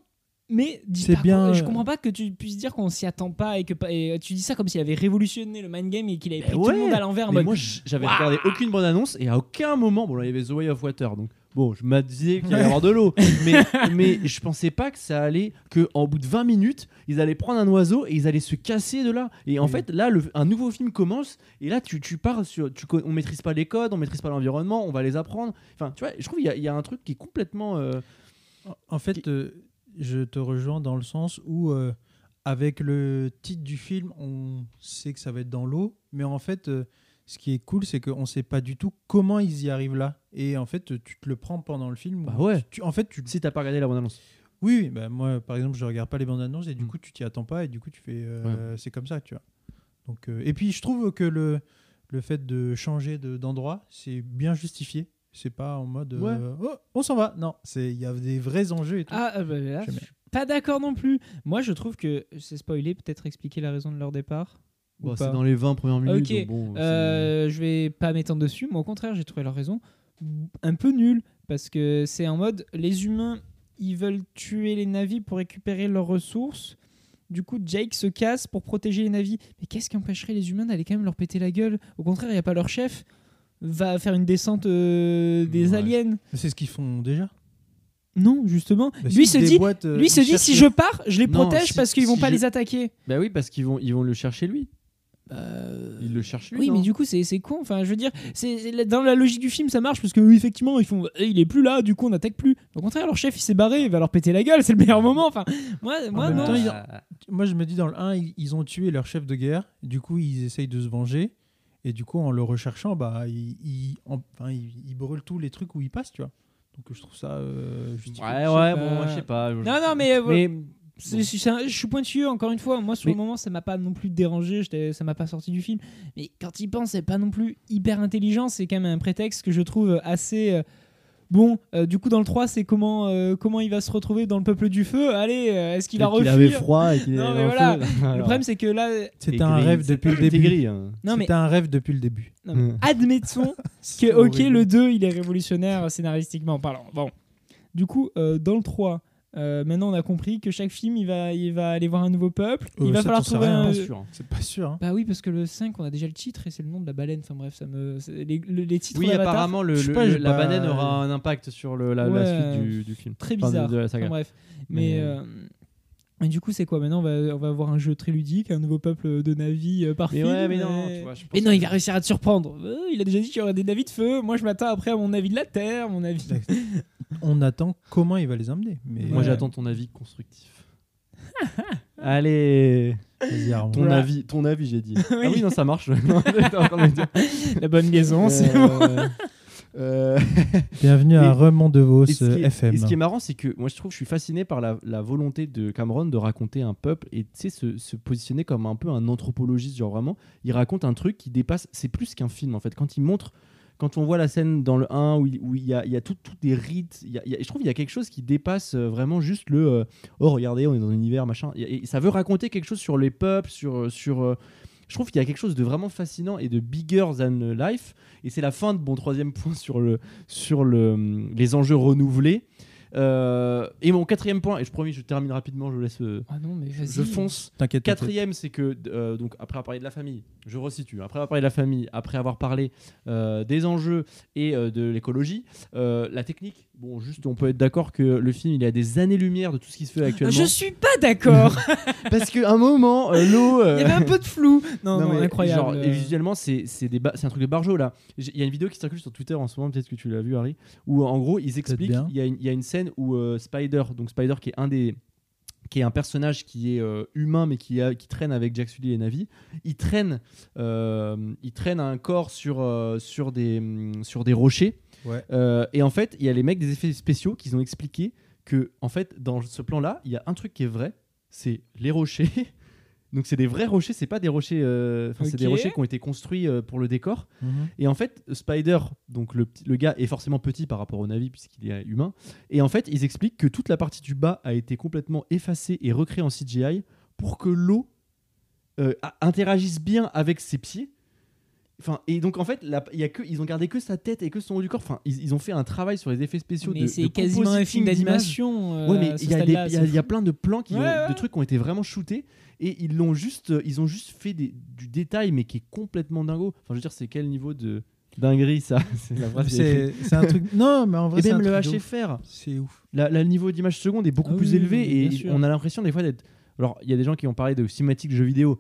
Mais dis pas bien, je euh, comprends pas que tu puisses dire qu'on s'y attend pas et que et tu dis ça comme s'il avait révolutionné le mind game et qu'il avait pris tout le monde à l'envers. en Mais mode, moi, j'avais regardé aucune bande annonce et à aucun moment, bon, là, il y avait The Way of Water, donc bon, je me disais qu'il allait y avoir de l'eau, *laughs* mais, mais je pensais pas que ça allait, que en bout de 20 minutes, ils allaient prendre un oiseau et ils allaient se casser de là. Et en Oui. fait, là, le- un nouveau film commence et là, tu, tu pars sur, tu, on maîtrise pas les codes, on maîtrise pas l'environnement, on va les apprendre. Enfin, tu vois, je trouve qu'il y, a- il y a un truc qui est complètement. euh, En fait, euh, je te rejoins dans le sens où, euh, avec le titre du film, on sait que ça va être dans l'eau, mais en fait, euh, ce qui est cool, c'est qu'on ne sait pas du tout comment ils y arrivent là. Et en fait, tu te le prends pendant le film. Bah ouais. tu- en fait, tu, Si t'as pas regardé la bande annonce. oui, bah moi, par exemple, je regarde pas les bandes annonces et du Mm. coup, tu t'y attends pas et du coup, tu fais, euh, c'est comme ça, tu vois. Donc, et puis, je trouve que le, le fait de changer de- d'endroit, c'est bien justifié. C'est pas en mode, euh, Ouais. oh, on s'en va. Non, c'est il y a des vrais enjeux et tout. Ah, bah, là, je suis pas d'accord non plus. Moi, je trouve que c'est spoilé, peut-être expliquer la raison de leur départ. Bon, c'est dans les 20 premières minutes. Ok, donc bon, c'est- Euh, je vais pas m'étendre dessus. Moi, au contraire, j'ai trouvé leur raison un peu nulle parce que c'est en mode les humains ils veulent tuer les navis pour récupérer leurs ressources. Du coup, Jake se casse pour protéger les navis. Mais qu'est-ce qui empêcherait les humains d'aller quand même leur péter la gueule? Au contraire, il n'y a pas leur chef va faire une descente euh, des Ouais. aliens. C'est ce qu'ils font déjà. Non, justement. Bah, lui si, se dit, boîtes, euh, lui se dit, si le- je pars, je les Non, protège si- parce qu'ils vont si pas je- les attaquer. Bah oui, parce qu'ils vont, ils vont le chercher lui. Euh, Ils le cherchent lui. Oui, non mais du coup, c'est c'est con. Enfin, je veux dire, c'est dans la logique du film, ça marche parce que oui, effectivement, ils font, Eh, il est plus là, du coup, on n'attaque plus. Au contraire, leur chef, il s'est barré, il va leur péter la gueule, *laughs* c'est le meilleur moment. Enfin, moi, moi même non. temps, Ah, Moi, je me dis dans le 1, ils, ils ont tué leur chef de guerre. Du coup, ils essayent de se venger. Et du coup, en le recherchant, bah, en- enfin, ils brûlent tous les trucs où ils passent, tu vois. Donc, je trouve ça euh. Ouais, Je ouais, sais bon, pas. moi, je sais pas. Non, non, mais, euh, Mais je suis pointueux, encore une fois. Moi, sur Mais- le moment, ça m'a pas non plus dérangé, j'étais- ça m'a pas sorti du film. Mais quand il pense, c'est pas non plus hyper intelligent. C'est quand même un prétexte que je trouve assez. euh, Bon, euh, du coup, dans le 3, c'est comment, euh, comment il va se retrouver dans le peuple du feu? Allez, euh, est-ce qu'il va peut-être qu'il refuir avait froid et qu'il voilà. *laughs* Le problème, c'est que là. C'était un rêve depuis le début. Gris, hein. Non, mais C'était un rêve depuis le début. Admettons *laughs* C'est que, ok, horrible. le 2, il est révolutionnaire scénaristiquement parlant. Bon. Du coup, euh, dans le 3, euh, maintenant on a compris que chaque film, il va, il va aller voir un nouveau peuple. Euh, il va ça, falloir trouver rien, un. Pas sûr. C'est pas sûr. hein. Bah oui, parce que le 5, on a déjà le titre et c'est le nom de la baleine. Enfin bref, ça me. Les, le- les titres Oui, apparemment, le, Je sais le- pas, le- j'ai la banane aura un impact sur le, la, suite du, du film. Très Enfin, de- bizarre. de la Enfin, saga. bref. Mais. Mais, euh, et du coup, c'est quoi? Maintenant on va, on va avoir un jeu très ludique, un nouveau peuple de navis euh, par Mais film. ouais, mais non, et- tu vois, je pense Mais non, que- il va réussir à te surprendre. Euh, il a déjà dit qu'il y aurait des navis de feu. Moi, je m'attends après à mon avis de la Terre, mon avis. *laughs* On attend comment il va les emmener. Mais Moi, Ouais. j'attends ton avis constructif. *laughs* Allez, Vas-y, Armand. ton Voilà. avis, ton avis, j'ai dit. *laughs* Oui. Ah oui, non, ça marche. *laughs* Non. La bonne liaison, c'est bon. Euh, euh, Bienvenue à Remont de Vos FM. et ce qui est marrant, c'est que moi je trouve que je suis fasciné par la, la volonté de Cameron de raconter un peuple et tu sais, se, se positionner comme un peu un anthropologiste. Genre vraiment, il raconte un truc qui dépasse. C'est plus qu'un film en fait. Quand il montre. Quand on voit la scène dans le 1 où il, y a, tout, des rites, je trouve qu'il y a quelque chose qui dépasse euh, vraiment juste le euh, oh regardez on est dans un univers machin. Et, ça veut raconter quelque chose sur les peuples, sur, euh, sur je trouve qu'il y a quelque chose de vraiment fascinant et de bigger than life. Et c'est la fin de mon troisième point sur, le, les enjeux renouvelés. Euh, et mon quatrième point, et je promis, je termine rapidement, je laisse, euh, Ah non, mais vas-y. je fonce. T'inquiète. Quatrième, c'est que euh, donc après avoir parlé de la famille, je resitue. Après avoir parlé de la famille, après avoir parlé euh, des enjeux et euh, de l'écologie, euh, la technique. Bon, juste, on peut être d'accord que le film, il est à des années-lumière de tout ce qui se fait actuellement. Je suis pas d'accord. *laughs* Parce qu'à un moment, euh, l'eau. euh, Il y avait un peu de flou. *laughs* Non, non, non, mais incroyable. genre, et visuellement, c'est c'est des ba- c'est un truc de barjo là. Il y a une vidéo qui circule sur Twitter en ce moment, peut-être que tu l'as vu, Harry, où en gros ils expliquent. y, il y a une scène où euh, Spider, donc Spider qui est un des qui est un personnage qui est euh, humain mais qui, a, qui traîne avec Jack Sully et Navi. Il traîne, euh, il traîne un corps sur, euh, sur, des, hum, sur des rochers. Ouais. Et en fait, il y a les mecs des effets spéciaux qui ont expliqué que en fait dans ce plan-là, il y a un truc qui est vrai, c'est les rochers *laughs* Donc c'est des vrais rochers, c'est pas des rochers. euh, c'est des rochers qui ont été construits euh, pour le décor. Mhm. Et en fait, Spider, donc le, le gars est forcément petit par rapport au Navi puisqu'il est humain. Et en fait, ils expliquent que toute la partie du bas a été complètement effacée et recréée en CGI pour que l'eau euh, interagisse bien avec ses pieds. Enfin, et donc en fait, la- y a que, ils ont gardé que sa tête et que son haut du corps. Enfin, ils, ils ont fait un travail sur les effets spéciaux de Mais c'est quasiment un film d'animation. euh, Ouais, mais il y, a y y plein de plans, qui Ouais, ont- ouais. de trucs qui ont été vraiment shootés et ils l'ont juste, euh, ils ont juste fait des- du détail, mais qui est complètement dingo. Enfin, je veux dire, c'est quel niveau de dinguerie ça *laughs* C'est un truc. *laughs* Non, mais en vrai, Et c'est même un le. HFR, C'est ouf. le niveau d'image seconde est beaucoup Ah plus oui, élevé oui, et sûr. on a l'impression des fois d'être. Alors, il y a des gens qui ont parlé de cinématiques de jeux vidéo.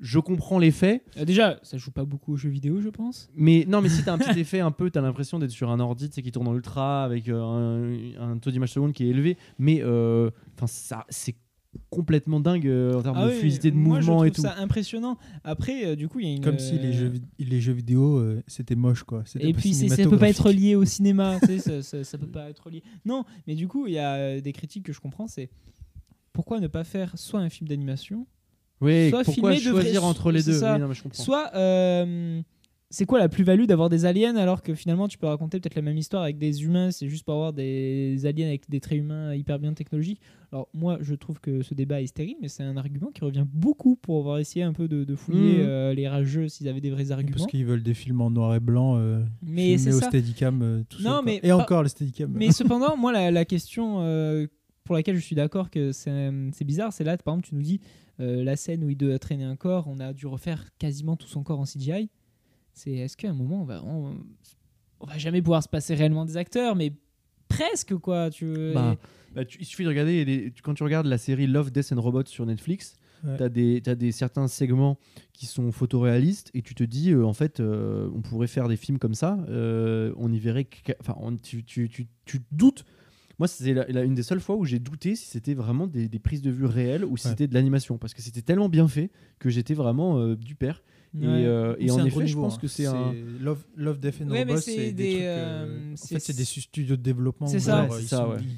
Je comprends l'effet, Euh, Déjà, ça joue pas beaucoup aux jeux vidéo, je pense. mais non, mais si t'as un petit *laughs* effet un peu, t'as l'impression d'être sur un ordi, qui tourne en ultra avec euh, un, un taux d'image seconde qui est élevé, mais euh, enfin ça, c'est complètement dingue euh, en termes Ah de oui, fluidité de moi, mouvement je et trouve tout. ça impressionnant. Après, euh, du coup, il y a une. Comme si les jeux, les jeux vidéo, euh, c'était moche, quoi. Et puis ça peut pas être lié au cinéma, tu sais, ça, ça, ça peut pas être lié. Non, mais du coup, il y a des critiques que je comprends, c'est pourquoi ne pas faire soit un film d'animation, Oui, soit pourquoi filmer choisir vrais- entre les deux? Oui, non, mais je comprends. soit euh, c'est quoi la plus-value d'avoir des aliens alors que finalement tu peux raconter peut-être la même histoire avec des humains, c'est juste pour avoir des aliens avec des traits humains hyper bien technologiques? Alors moi je trouve que ce débat est stérile, mais c'est un argument qui revient beaucoup pour avoir essayé un peu de, de fouiller Mhm. euh, les rageux s'ils avaient des vrais arguments. Parce qu'ils veulent des films en noir et blanc, euh, Mais c'est filmés au ça. Steadicam, euh, tout Non, seul, mais Et pas- encore le Steadicam. Mais *laughs* cependant, moi, la, la question euh, pour laquelle je suis d'accord que c'est bizarre, c'est là, par exemple, tu nous dis la scène où il doit traîner un corps, on a dû refaire quasiment tout son corps en CGI. C'est est-ce qu'à un moment, on va, on, on va jamais pouvoir se passer réellement des acteurs, mais presque quoi. Tu Bah, Bah, tu- il suffit de regarder, les- quand tu regardes la série Love, Death and Robots sur Netflix, Ouais. tu as, des, t'as des certains segments qui sont photoréalistes et tu te dis, euh, en fait, euh, on pourrait faire des films comme ça, euh, on y verrait. Enfin, tu, tu, tu, tu doutes. Moi, c'est une des seules fois où j'ai douté si c'était vraiment des, des prises de vue réelles ou si Ouais. c'était de l'animation parce que c'était tellement bien fait que j'étais vraiment euh, du père. Et, euh, et en effet, je pense hein. que c'est un. Love, Love, Death and Robots, c'est des, des, trucs, euh, euh, en c'est- fait, c'est des studios de développement. C'est ça.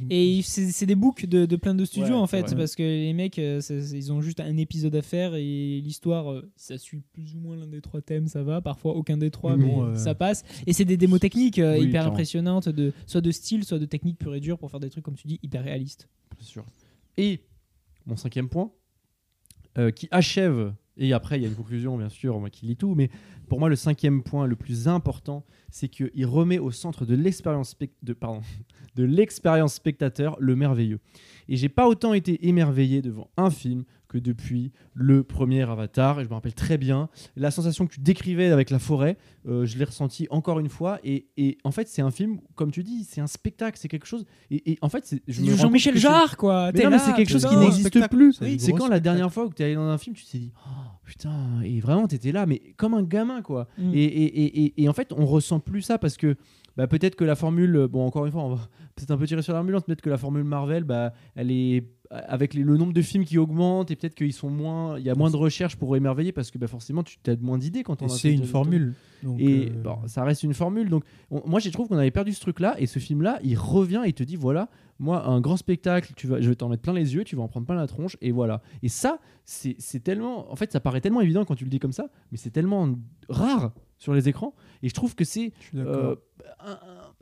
Et c'est des books de, de plein de studios Ouais, en fait, parce que les mecs, ils ont juste un épisode à faire et l'histoire, ça suit plus ou moins l'un des trois thèmes, ça va. Parfois aucun des trois, mais bon, euh, ça passe. Et c'est des démos techniques Oui, hyper impressionnantes, de, soit de style, soit de technique pure et dure pour faire des trucs, comme tu dis, hyper réalistes. Sûr. Et mon cinquième point, euh, qui achève, et après il y a une conclusion bien sûr, moi qui lis tout, mais pour moi le cinquième point le plus important, c'est qu'il remet au centre de l'expérience de, *laughs* spectateur le merveilleux. Et j'ai pas autant été émerveillé devant un film que depuis le premier Avatar. Et je me rappelle très bien la sensation que tu décrivais avec la forêt. euh, je l'ai ressenti encore une fois. Et, et en fait, c'est un film, comme tu dis, c'est un spectacle, c'est quelque chose. Et, et en fait, c'est je Jean-Michel Jarre, quoi. mais non, mais c'est quelque chose qui n'existe plus. C'est quand la dernière fois où tu es allé dans un film, tu t'es dit oh, putain, et vraiment tu étais là, mais comme un gamin quoi. Mm. Et, et, et, et- et en fait, on ressent plus ça parce que bah, peut-être que la formule, bon, encore une fois, on va *laughs* peut-être un peu tirer sur l'ambulance, peut-être que la formule Marvel, bah, elle est avec les- le nombre de films qui augmente et peut-être qu'ils sont moins, il y a moins de recherche pour émerveiller parce que bah, forcément tu as moins d'idées quand on c'est une formule. donc, et euh, bon, ça reste une formule. Donc, on- moi, j'ai trouvé qu'on avait perdu ce truc-là. Et ce film-là, il revient et il te dit voilà, moi, un grand spectacle, tu vas, je vais t'en mettre plein les yeux, tu vas en prendre plein la tronche. Et voilà. Et ça, c'est c'est tellement. En fait, ça paraît tellement évident quand tu le dis comme ça, mais c'est tellement rare sur les écrans. Et je trouve que c'est euh,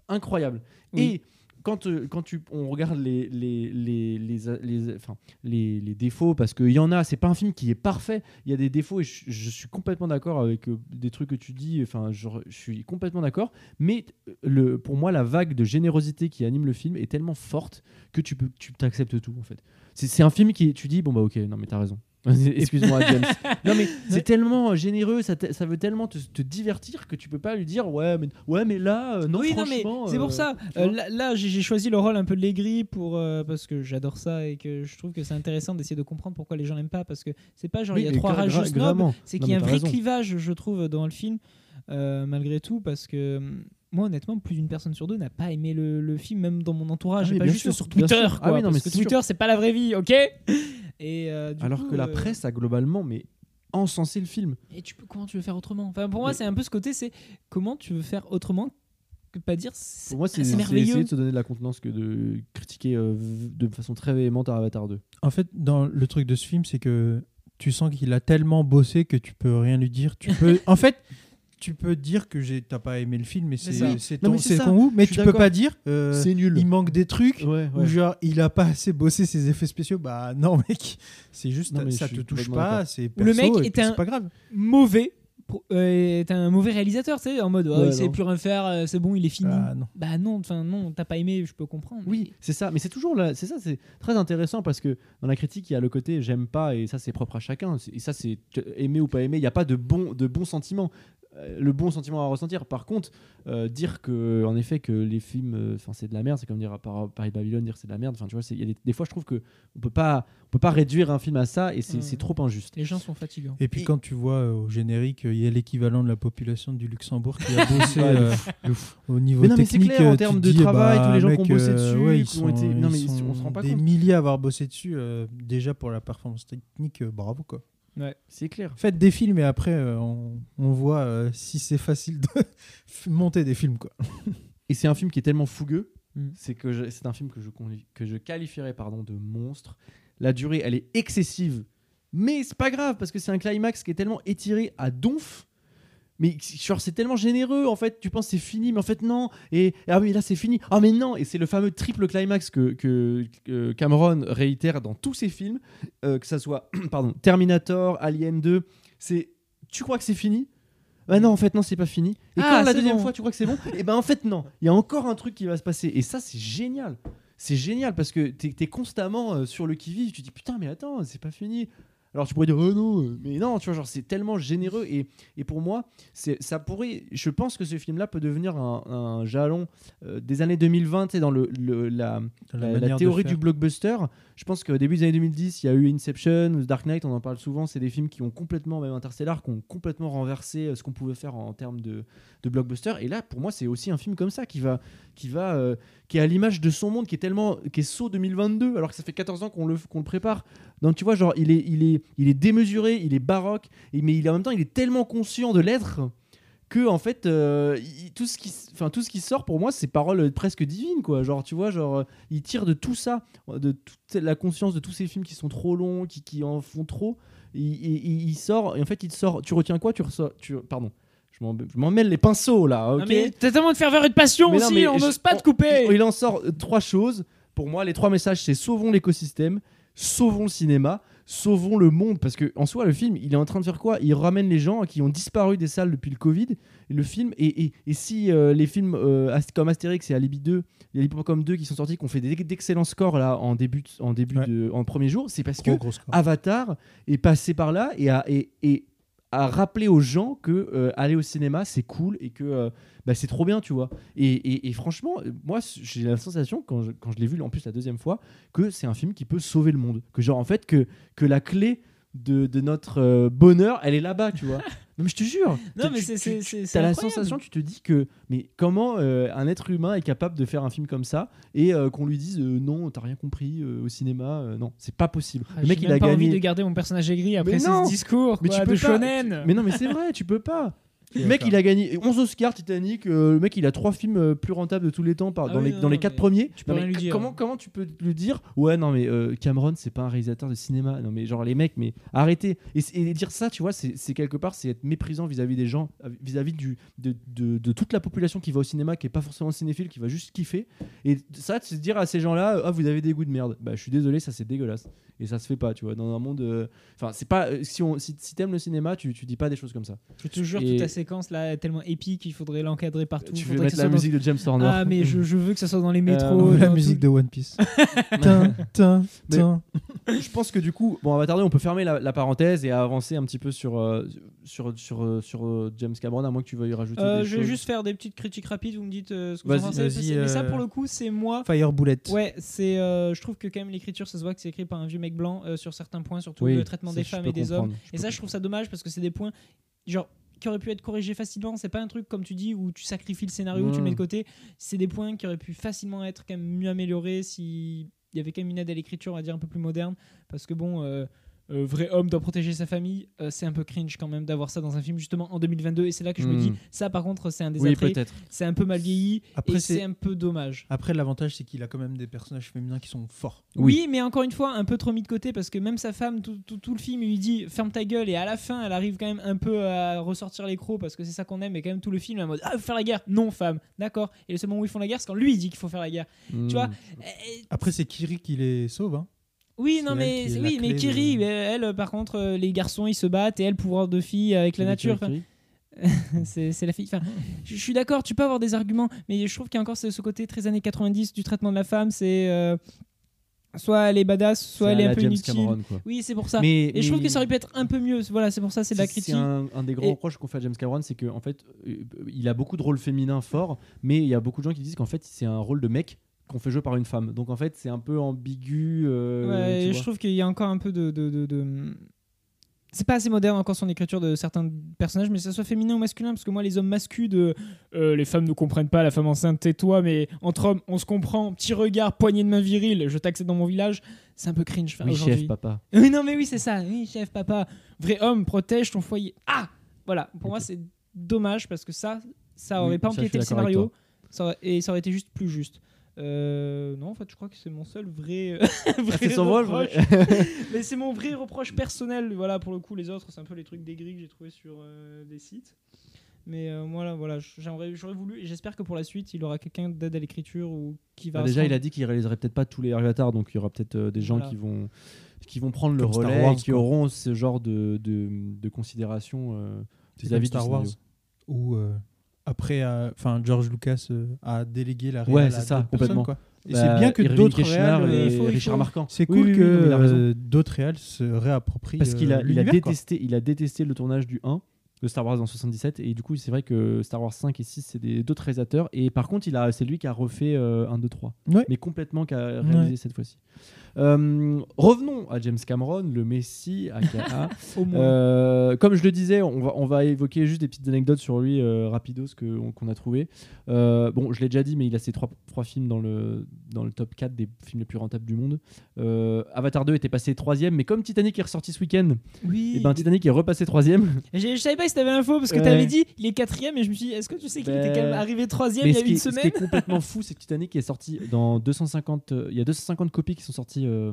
incroyable. Oui. Et quand, euh, quand tu, on regarde les, les, les, les, les- enfin, les, les défauts, parce qu'il y en a, c'est pas un film qui est parfait, il y a des défauts et je, je suis complètement d'accord avec euh, des trucs que tu dis, enfin, je, je suis complètement d'accord, mais euh, le, pour moi, la vague de générosité qui anime le film est tellement forte que tu peux, tu t'acceptes tout en fait. C'est c'est un film qui, tu dis, bon bah ok, non mais t'as raison. Excuse-moi, James. *laughs* Non, mais c'est tellement généreux, ça, te- ça veut tellement te, te divertir que tu peux pas lui dire ouais, mais, ouais, mais là, euh, non, oui, non, mais franchement. c'est euh, pour ça. tu Euh, vois. là, là, j'ai j'ai choisi le rôle un peu de l'aigri pour euh, parce que j'adore ça et que je trouve que c'est intéressant d'essayer de comprendre pourquoi les gens l'aiment pas parce que c'est pas genre il y a mais trois gra- rageux gra- snobs, gravement. c'est Non, qu'il y a un mais t'as vrai raison. clivage, je trouve, dans le film euh, malgré tout parce que hum, moi honnêtement plus d'une personne sur deux n'a pas aimé le, le film même dans mon entourage Ah pas juste sûr, sur Twitter. Ah oui, non, mais parce que Twitter c'est pas la vraie vie ok? Et euh, du Alors coup, que la euh, presse a globalement mais encensé le film. et tu peux comment tu veux faire autrement? Enfin pour moi Mais- c'est un peu ce côté c'est comment tu veux faire autrement que pas dire Pour moi, c'est merveilleux essayer de se donner de la contenance que de critiquer euh, de façon très véhémente Avatar 2. En fait, dans le truc de ce film, c'est que tu sens qu'il a tellement bossé que tu peux rien lui dire. Tu peux, en fait, tu peux dire que t'as pas aimé le film, mais C'est ton, ton goût. Mais tu peux pas dire. euh, c'est nul. il manque des trucs. Ouais, Ou ouais. genre il a pas assez bossé ses effets spéciaux. Bah non mec, c'est juste Non, ça te touche pas, c'est Ou le mec est un- c'est pas grave. Mauvais. euh, est un mauvais réalisateur, tu sais, en mode oh, Ouais, il sait non. plus rien faire, euh, c'est bon, il est fini. Ah non. Bah non, enfin non, t'as pas aimé, je peux comprendre. Oui, c'est ça. Mais c'est toujours là. C'est ça, c'est très intéressant parce que dans la critique, il y a le côté j'aime pas et ça, c'est propre à chacun. Et ça, c'est aimer ou pas aimer. Il n'y a pas de bon, de bon sentiment. Euh, Le bon sentiment à ressentir. Par contre, euh, dire que, en effet, que les films, euh, enfin, c'est de la merde, c'est comme dire à Par- Paris Babylone, dire c'est de la merde. Enfin, tu vois, c'est- il y a des, des fois, je trouve que on peut pas, on peut pas réduire un film à ça et c'est c'est trop injuste. Les gens sont fatigants. Et puis Et- quand tu vois euh, au générique, il y a l'équivalent de la population du Luxembourg qui a *laughs* bossé au niveau Mais non, mais c'est technique. clair, en termes te de dis, travail, bah, tous les gens qui ont bossé euh, dessus, ouais, ils qui ont été- non, mais ils on se rend pas des compte. milliers à avoir bossé dessus. euh, déjà pour la performance technique, euh, bravo quoi. C'est clair. Faites des films et après euh, on, on voit euh, si c'est facile de *laughs* monter des films quoi. *laughs* Et c'est un film qui est tellement fougueux, Mm. c'est que c'est un film que je, que je qualifierais pardon, de monstre. La durée, elle est excessive, mais c'est pas grave parce que c'est un climax qui est tellement étiré à donf. Mais genre, c'est tellement généreux en fait. Tu penses c'est fini, mais en fait non. Et ah oui, là c'est fini. Ah mais non. Et c'est le fameux triple climax que, que- que Cameron réitère dans tous ses films, euh, que ça soit *clears throat* pardon Terminator, Alien 2. C'est tu crois que c'est fini? Bah non, en fait, non, c'est pas fini. Et Ah, quand la c'est deuxième bon. fois, tu crois que c'est bon, et ben en fait, non. Il y a encore un truc qui va se passer. Et ça, c'est génial. C'est génial parce que t'es es constamment euh, sur le qui-vive. Tu te dis putain, mais attends, c'est pas fini. Alors tu pourrais dire oh non, mais non, tu vois, genre c'est tellement généreux et, et pour moi, c'est ça pourrait. Je pense que ce film-là peut devenir un, un jalon euh, des années 2020 tu sais, dans le, le- la, Dans la, théorie du blockbuster. Je pense qu'au début des années 2010, il y a eu Inception, The Dark Knight, on en parle souvent. C'est des films qui ont complètement, même Interstellar, qui ont complètement renversé euh, ce qu'on pouvait faire en, termes de, de blockbuster. Et là, pour moi, c'est aussi un film comme ça qui va, qui va, euh, qui est à l'image de son monde, qui est tellement, qui est saut 2022, alors que ça fait 14 ans qu'on le, qu'on le prépare. Donc tu vois, genre, il est, il est, il est démesuré, il est baroque, mais il, en même temps, il est tellement conscient de l'être que en fait euh, il- tout ce qui enfin tout ce qui sort pour moi c'est paroles euh, presque divines quoi genre tu vois genre euh, il tire de tout ça de toute la conscience de tous ces films qui sont trop longs qui, qui en font trop il, il- il sort et en fait il sort tu retiens quoi? Tu ressors tu pardon je m'en mêle les pinceaux là ok? mais T'as tellement de ferveur et de passion Mais aussi, on n'ose pas on- te couper. il, en sort trois choses. Pour moi, les trois messages, c'est sauvons l'écosystème, sauvons le cinéma, sauvons le monde. Parce que en soi, le film, il est en train de faire quoi? Il ramène les gens qui ont disparu des salles depuis le Covid. Et le film, et, et- et si euh, les films euh, comme Astérix et Alibi 2, les Hippocampe 2 qui sont sortis, qui ont fait d'excellents scores là en début, en début Ouais. de, en premier jour, c'est parce que gros score. Avatar est passé par là et a, et, et a rappelé aux gens que euh, aller au cinéma c'est cool et que euh, bah, c'est trop bien, tu vois. Et, franchement, moi j'ai la sensation quand je, quand je l'ai vu en plus la deuxième fois que c'est un film qui peut sauver le monde. Que genre en fait que, que la clé de, de notre euh, bonheur elle est là-bas, tu vois. *laughs* non mais je te jure. Non, mais c'est- T'as la sensation, tu te dis que mais comment euh, un être humain est capable de faire un film comme ça et euh, qu'on lui dise euh, non, t'as rien compris au cinéma, non, c'est pas possible. Ah, le mec il a pas gagné. envie de garder mon personnage aigri après ce discours Mais quoi, tu peux de pas- shonen. Mais non, mais c'est vrai, tu peux pas. Le mec, il a gagné 11 Oscars Titanic. euh, le mec, il a trois films euh, plus rentables de tous les temps par- Ah dans, oui, les, non, dans les quatre premiers. tu peux Non, rien mais lui dire. Comment, comment tu peux lui dire? Ouais, non, mais euh, Cameron, c'est pas un réalisateur de cinéma. Non, mais genre, les mecs, mais arrêtez. Et, c- et dire ça, tu vois, c'est c'est quelque part, c'est être méprisant vis-à-vis des gens, euh, vis-à-vis du de, de- de toute la population qui va au cinéma, qui est pas forcément cinéphile, qui va juste kiffer. Et ça, c'est dire à ces gens-là Ah, vous avez des goûts de merde. Bah, je suis désolé, ça c'est dégueulasse. Et ça se fait pas, tu vois, dans un monde. euh, Enfin, c'est pas. euh, Si, on, si, si t'aimes le cinéma, tu, tu dis pas des choses comme ça. Je te jure, Et- toute ta séquence là est tellement épique, il faudrait l'encadrer partout. tu veux mettre la dans- musique de James Horner. Ah, mais je, je veux que ça soit dans les métros. Euh, la dans musique tout- de One Piece. *laughs* tin, *laughs* tin, Mais- tin. je pense que du coup, bon, on va tarder, on peut fermer la, la parenthèse et avancer un petit peu sur, euh, sur, sur, euh, sur euh, James Cameron, à moins que tu veuilles y rajouter Euh, des je vais choses. juste faire des petites critiques rapides, vous me dites euh, ce que vous en pensez. Mais ça, pour le coup, c'est moi. Fire Bullet. Ouais, c'est. euh, je trouve que quand même l'écriture, ça se voit que c'est écrit par un vieux mec blanc sur certains points, surtout Oui, le traitement ça, des femmes et des hommes. Et ça, je trouve ça dommage parce que c'est des points, genre, qui auraient pu être corrigés facilement. C'est pas un truc, comme tu dis, où tu sacrifies le scénario, tu le mets de Mm. côté. C'est des points qui auraient pu facilement être quand même mieux améliorés si il y avait quand même une aide à l'écriture, on va dire, un peu plus moderne. Parce que bon. euh, euh, vrai homme doit protéger sa famille, euh, c'est un peu cringe quand même d'avoir ça dans un film justement en 2022. Et c'est là que je me Hmm. dis, ça par contre, c'est un des Oui. C'est un peu mal vieilli Après, et c'est- un peu dommage. Après, l'avantage, c'est qu'il a quand même des personnages féminins qui sont forts. Oui. mais encore une fois, un peu trop mis de côté parce que même sa femme, tout, tout- tout le film, il lui dit ferme ta gueule et à la fin, elle arrive quand même un peu à ressortir les crocs parce que c'est ça qu'on aime et quand même tout le film est en mode ah, faut faire la guerre. Non, femme, d'accord. Et le seul moment où ils font la guerre, c'est quand lui il dit qu'il faut faire la guerre. Hmm. Tu vois Et- Après, c'est Kiri qui les sauve. hein. Oui, non, mais, oui, mais Kiri, de- elle, par contre, euh, les garçons ils se battent et elle, pouvoir de fille avec la nature. *laughs* c'est la fille. Enfin, je je suis d'accord, tu peux avoir des arguments, mais je trouve qu'il y a encore ce, ce côté très années 90 du traitement de la femme. C'est euh, soit elle est badass, soit elle est un peu James inutile. Cameron, quoi. Oui, c'est pour ça. Mais, Et je trouve que ça aurait pu être un peu mieux. Voilà, c'est pour ça, c'est de la critique. C'est un, un des grands Et- reproches qu'on fait à James Cameron, c'est qu'en fait, euh, il a beaucoup de rôles féminins forts, mais il y a beaucoup de gens qui disent qu'en fait, c'est un rôle de mec qu'on fait jouer par une femme. Donc en fait, c'est un peu ambigu. euh, Ouais, et je trouve qu'il y a encore un peu de. de, de- de- C'est pas assez moderne encore son écriture de certains personnages, mais que ça soit féminin ou masculin, parce que moi, les hommes masculins, de euh, les femmes ne comprennent pas, la femme enceinte, tais-toi, mais entre hommes, on se comprend, petit regard, poignée de main virile, je t'accède dans mon village, c'est un peu cringe Oui, aujourd'hui. chef, papa. *laughs* Oui, non, mais oui, c'est ça, oui, chef, papa. Vrai homme, protège ton foyer. Ah Voilà, pour moi, c'est dommage, parce que ça, ça Oui, aurait pas empiété le scénario, ça aurait- et ça aurait été juste plus juste. Euh, non, en fait, je crois que c'est mon seul vrai, *laughs* vrai Ah, c'est son rôle, reproche. vrai. *laughs* Mais c'est mon vrai reproche personnel. Voilà, pour le coup, les autres, c'est un peu les trucs dégris que j'ai trouvé sur euh, des sites. Mais euh, voilà, voilà, j'aimerais, j'aurais voulu, et j'espère que pour la suite, il aura quelqu'un d'aide à l'écriture ou qui va. Bah, déjà, il a dit qu'il réaliserait peut-être pas tous les avatars, donc il y aura peut-être euh, des gens Voilà. qui vont qui vont prendre le Comme relais Wars, et qui quoi. auront ce genre de, de, de considération euh, vis-à-vis comme du Star Wars. euh, après, euh, enfin, George Lucas euh, a délégué la Ouais, réelle c'est à ça, complètement. quoi. Et Bah, c'est bien que d'autres réels. et faut- il Richard Marquand. C'est Oui, cool oui, oui, que raison. euh, d'autres réels se réapproprient. Parce qu'il a, euh, il a l'univers, quoi. détesté, il a détesté le tournage du 1 de Star Wars en 77 et du coup c'est vrai que Star Wars 5 et 6 c'est des d'autres réalisateurs et par contre il a c'est lui qui a refait euh, 1 2 3 Ouais. mais complètement qui a réalisé Ouais. cette fois-ci. Euh, revenons à James Cameron, le Messi aka *laughs* Au moins. Euh, comme je le disais, on va, on va évoquer juste des petites anecdotes sur lui euh, rapidos qu'on a trouvé. Bon, je l'ai déjà dit, mais il a ses trois, trois films dans le, dans le top 4 des films les plus rentables du monde. Avatar 2 était passé troisième, mais comme Titanic est ressorti ce week-end, oui. et ben Titanic est repassé troisième. Je savais pas t'avais l'info parce que Ouais. t'avais dit il est quatrième et je me suis dit est-ce que tu sais qu'il était Ben, quand même arrivé troisième il y a qui, une est, ce qui semaine est complètement *laughs* fou, c'est que Titanic est sorti dans 250. euh, il y a 250 copies qui sont sorties euh, euh,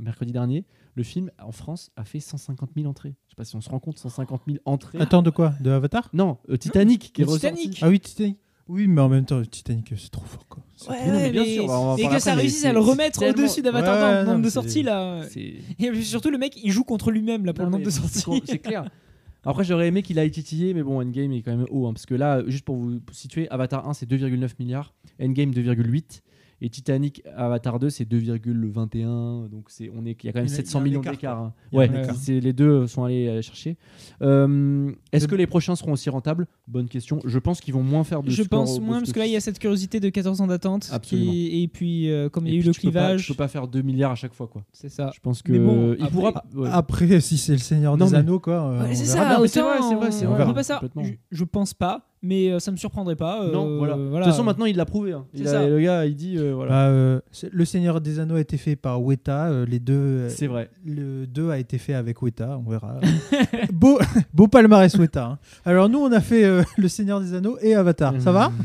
mercredi dernier. Le film en France a fait 150 000 entrées. Je sais pas si on se rend compte, 150 000 entrées. Attends, de quoi? De Avatar? Non, euh, Titanic qui est ressorti. Titanic. Ah oui, Titanic. Oui, mais en même temps, Titanic, c'est trop fort, quoi. Ouais, Mais non, mais bien mais- sûr, on va en et que ça réussisse à le remettre au-dessus d'Avatar Ouais, dans le nombre de sorties là. Et surtout le mec il joue contre lui-même là pour le nombre de sorties. C'est clair. *laughs* Après, j'aurais aimé qu'il aille titiller, mais bon, Endgame est quand même haut. hein, parce que là, juste pour vous situer, Avatar 1, c'est 2,9 milliards. Endgame, 2,8. Et Titanic, Avatar 2, c'est 2,21. Donc, c'est, on est, il y a quand même Il y a- 700 il y a un millions écart, d'écart. hein. Ouais, c'est, les deux sont allés euh, chercher. Euh, est-ce que les prochains seront aussi rentables? Bonne question. Je pense qu'ils vont moins faire de Je pense au moins parce que là il y a cette curiosité de 14 ans d'attente Absolument. qui- et puis euh, comme il y a eu le clivage tu peux pas faire 2 milliards à chaque fois, quoi. c'est ça. Je pense que Mais bon, il après- pourra. ouais. Après, si c'est le Seigneur Non, des mais- Anneaux, quoi. Ouais, on c'est ça, c'est vrai, c'est vrai, c'est on vrai. peut pas ça. Je, je pense pas, mais euh, ça me surprendrait pas. euh, non, voilà. voilà. De toute façon, maintenant, il l'a prouvé. hein. Il C'est a- ça. le gars, il dit euh, voilà. Bah, euh, le Seigneur des Anneaux a été fait par Weta. euh, les deux, euh, c'est vrai. le 2 a été fait avec Weta. On verra. *laughs* beau, beau palmarès Weta. hein. Alors nous, on a fait euh, le Seigneur des Anneaux et Avatar. Ça va? Mmh. *laughs*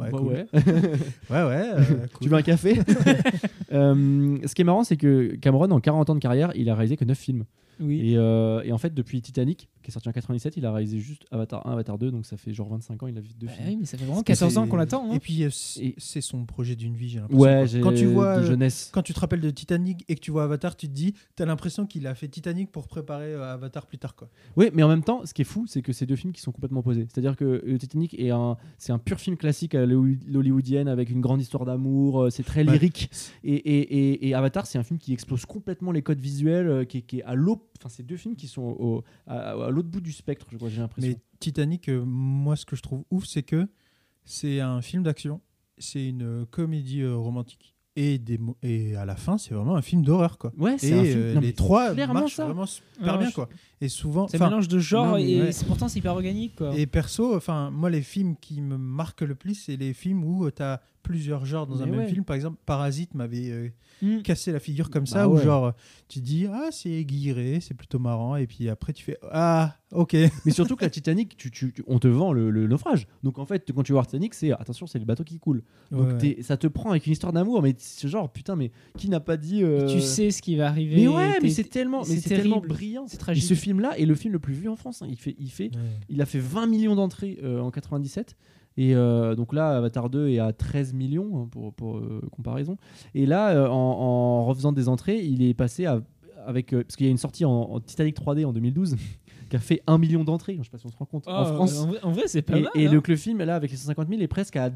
Ouais, Bah cool. ouais. *laughs* ouais, ouais. euh, cool. Tu veux un café? Euh, Ce qui est marrant, c'est que Cameron, en 40 ans de carrière, il a réalisé que 9 films. Oui. Et, euh, et en fait, depuis Titanic, qui est sorti en 97, il a réalisé juste Avatar 1, Avatar 2, donc ça fait genre 25 ans, il a vu deux Bah films. oui, mais ça fait vraiment Parce que 14 ans qu'on l'attend. hein. Et puis, euh, c'est son projet d'une vie, j'ai l'impression. Ouais, quand tu vois, de euh, jeunesse. quand tu te rappelles de Titanic et que tu vois Avatar, tu te dis, t'as l'impression qu'il a fait Titanic pour préparer Avatar plus tard, quoi. Oui, mais en même temps, ce qui est fou, c'est que c'est deux films qui sont complètement opposés. C'est-à-dire que Titanic est un, c'est un pur film classique à l'holly- l'hollywoodienne avec une grande histoire d'amour. C'est très Ouais. lyrique. Et, et- et- et Avatar, c'est un film qui explose complètement les codes visuels, qui, est- qui est à l'autre. Enfin, c'est deux films qui sont à, l'autre bout du spectre. Je crois, j'ai l'impression. Mais Titanic, euh, moi, ce que je trouve ouf, c'est que c'est un film d'action, c'est une comédie euh, romantique. Et, des, mo- et à la fin, c'est vraiment un film d'horreur, quoi. Ouais, Et c'est un film. euh, non, les trois clairement marchent ça. vraiment super bien, je- quoi. Et souvent, C'est un mélange de genre non, mais et ouais. c'est- pourtant c'est hyper organique quoi. Et perso, enfin, moi, les films qui me marquent le plus, c'est les films où tu as plusieurs genres dans un même film. Par exemple, Parasite m'avait euh, Mm. cassé la figure comme Bah ça, où ouais. genre, tu dis, ah, c'est aiguiré, c'est plutôt marrant, et puis après, tu fais, ah, ok. *laughs* Mais surtout que la Titanic, tu, tu- tu- on te vend le, le naufrage. Donc en fait, quand tu vois Titanic, c'est attention, c'est le bateau qui coule. Donc Ouais. t'es- ça te prend avec une histoire d'amour, mais c'est genre putain, mais qui n'a pas dit. euh, Tu sais ce qui va arriver. Mais ouais, mais c'est tellement, mais c'est tellement brillant. C'est Et tragique. ce film-là est le film le plus vu en France. hein. Il fait, il fait, Ouais. il a fait 20 millions d'entrées euh, en 97. Et euh, donc là, Avatar 2 est à 13 millions hein, pour, pour euh, comparaison. Et là, euh, en, en refaisant des entrées, il est passé à, avec parce qu'il y a une sortie en, en Titanic 3D en 2012 qui a fait 1 million d'entrées. Je sais pas si on se rend compte. Ah, en France, En vrai, c'est pas et, mal. et hein. le, que le film là avec les 150 000 est presque à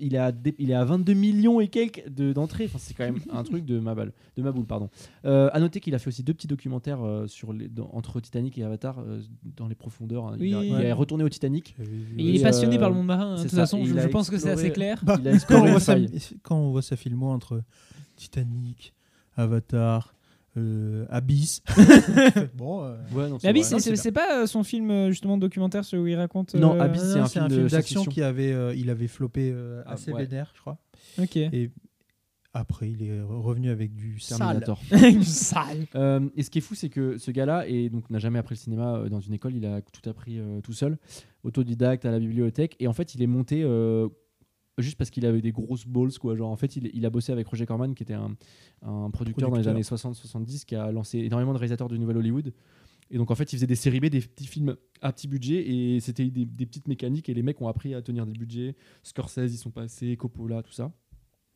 il est à, il est à 22 millions et quelques de- d'entrées enfin c'est quand même un truc de ma balle de ma boule pardon euh, à noter qu'il a fait aussi deux petits documentaires euh, sur les, dans- entre Titanic et Avatar euh, dans les profondeurs hein. il, a- Oui. il est retourné au Titanic il est passionné par le monde marin. hein, De toute façon, je, pense que c'est assez clair. Bah, il a quand, on voit sa, quand on voit sa filmo entre Titanic, Avatar, euh, Abyss. *laughs* bon, euh, ouais, non, Mais c'est Abyss, c'est- pas euh, son film euh, justement documentaire celui où il raconte. Non, euh, Abyss, c'est un film de d'action qui avait, euh, il avait floppé euh, Ah, assez ouais. vénère, je crois. Ok. Et après, il est revenu avec du sale. Terminator. *laughs* *laughs* Sale. Euh, et ce qui est fou, c'est que ce gars-là et donc n'a jamais appris le cinéma euh, dans une école. Il a tout appris euh, tout seul, autodidacte à la bibliothèque. Et en fait, il est monté euh, juste parce qu'il avait des grosses balls, quoi. Genre, en fait, il, il a bossé avec Roger Corman, qui était un, un producteur, dans les années 60-70, qui a lancé énormément de réalisateurs de Nouvelle Hollywood. Et donc, en fait, il faisait des séries B, des petits films à petit budget, et c'était des, des petites mécaniques. Et les mecs ont appris à tenir des budgets. Scorsese, ils sont passés, Coppola, tout ça.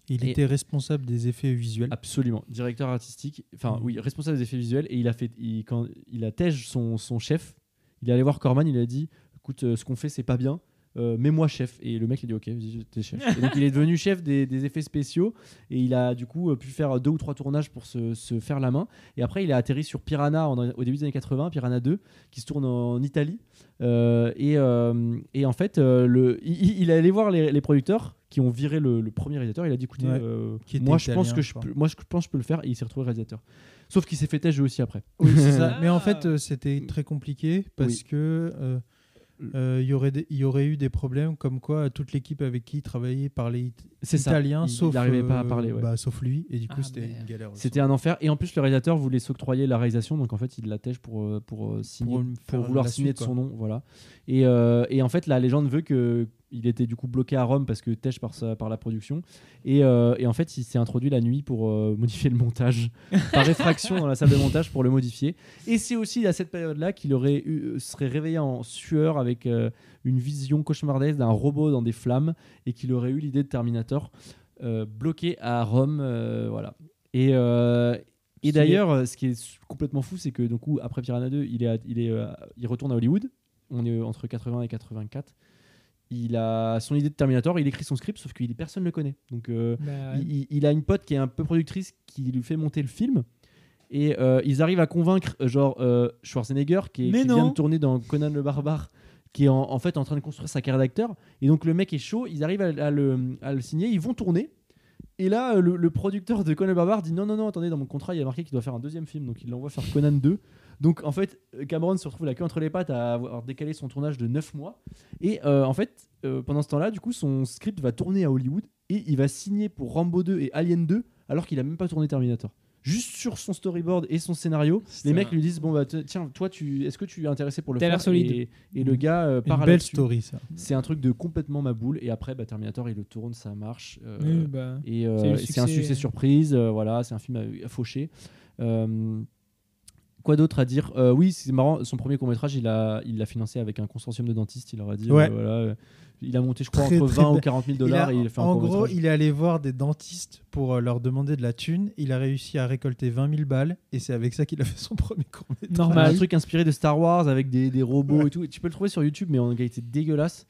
Il Et- était responsable des effets visuels. Absolument, directeur artistique, enfin Mhm. oui, responsable des effets visuels et il a fait, il, quand il a tège son, son chef, il est allé voir Corman, il a dit, écoute, euh, ce qu'on fait c'est pas bien, euh, mets-moi chef. Et le mec il a dit ok, vas-y, t'es chef. Et donc il est devenu chef des, des effets spéciaux et il a du coup euh, pu faire deux ou trois tournages pour se, se faire la main. Et après il a atterri sur Piranha en- au début des années 80, Piranha 2, qui se tourne en Italie. Euh, et, euh, et en fait, euh, le, il, il est allé voir les, les producteurs qui ont viré le, le premier réalisateur. Il a dit écoutez, Ouais. euh, Qui était moi je pense que je peux, moi je pense que je peux le faire. Et il s'est retrouvé réalisateur. Sauf qu'il s'est fait têche aussi après. Oui, c'est ça. *laughs* Mais en fait, euh, c'était très compliqué parce Oui. que euh, euh, il y aurait des- il y aurait eu des problèmes comme quoi toute l'équipe avec qui il travaillait parlait it- C'est ça. italien, Il- sauf il n'arrivait pas à euh, parler. ouais. bah, sauf lui, et du coup Ah, c'était une galère. C'était un enfer. Et en plus, le réalisateur voulait s'octroyer la réalisation, donc en fait, il la tèche pour, euh, pour, euh, signer, Pour vouloir signer suite, de son quoi. nom. Voilà. Et, euh, et en fait, la légende veut que il était du coup bloqué à Rome parce que tèche par, sa, par la production. Et, euh, et en fait, il s'est introduit la nuit pour euh, modifier le montage, *laughs* par réfraction dans la salle de montage pour le modifier. Et c'est aussi à cette période-là qu'il aurait eu, serait réveillé en sueur avec euh, une vision cauchemardesque d'un robot dans des flammes et qu'il aurait eu l'idée de Terminator euh, bloqué à Rome. euh, voilà. Et, euh, et d'ailleurs, euh, ce qui est complètement fou, c'est que du coup, après Piranha 2, il, est à- il, est, euh, il retourne à Hollywood. On est entre 80 et 84. Il a son idée de Terminator, il écrit son script, sauf que personne ne le connaît. Donc, euh, Bah, ouais. il, a une pote qui est un peu productrice qui lui fait monter le film. Et euh, ils arrivent à convaincre, euh, genre, euh, Schwarzenegger, qui, est- qui vient de tourner dans Conan le Barbare, qui est en, en fait en train de construire sa carrière d'acteur. Et donc, le mec est chaud, ils arrivent à, à le, à le signer, ils vont tourner. Et là, le, le producteur de Conan le Barbare dit non, non, non, attendez, dans mon contrat, il y a marqué qu'il doit faire un deuxième film. Donc, il l'envoie faire Conan 2. Donc, en fait, Cameron se retrouve la queue entre les pattes à avoir décalé son tournage de 9 mois. Et euh, en fait, euh, pendant ce temps-là, du coup, son script va tourner à Hollywood et il va signer pour Rambo 2 et Alien 2 alors qu'il a même pas tourné Terminator. Juste sur son storyboard et son scénario, les mecs lui disent bon bah tiens toi tu est-ce que tu es intéressé pour le T'as faire? L'air solide. et, et le gars euh, part une belle story ça. C'est un truc de complètement ma boule et après bah, Terminator il le tourne ça marche euh, Oui, bah. et euh, C'est un succès. succès surprise euh, voilà c'est un film à, à faucher Euh, Quoi d'autre à dire? Euh, Oui, c'est marrant. Son premier court métrage, il a, il l'a financé avec un consortium de dentistes. Il leur a dit, Ouais. euh, voilà, euh, il a monté, je crois, Très, entre très 20 ou bien. 40 000 Il a- dollars et il a fait un en gros, métrage. il est allé voir des dentistes pour leur demander de la thune. Il a réussi à récolter 20 000 balles et c'est avec ça qu'il a fait son premier court métrage. Normal. Un truc inspiré de Star Wars avec des, des robots et tout. Et tu peux le trouver sur YouTube, mais en qualité dégueulasse.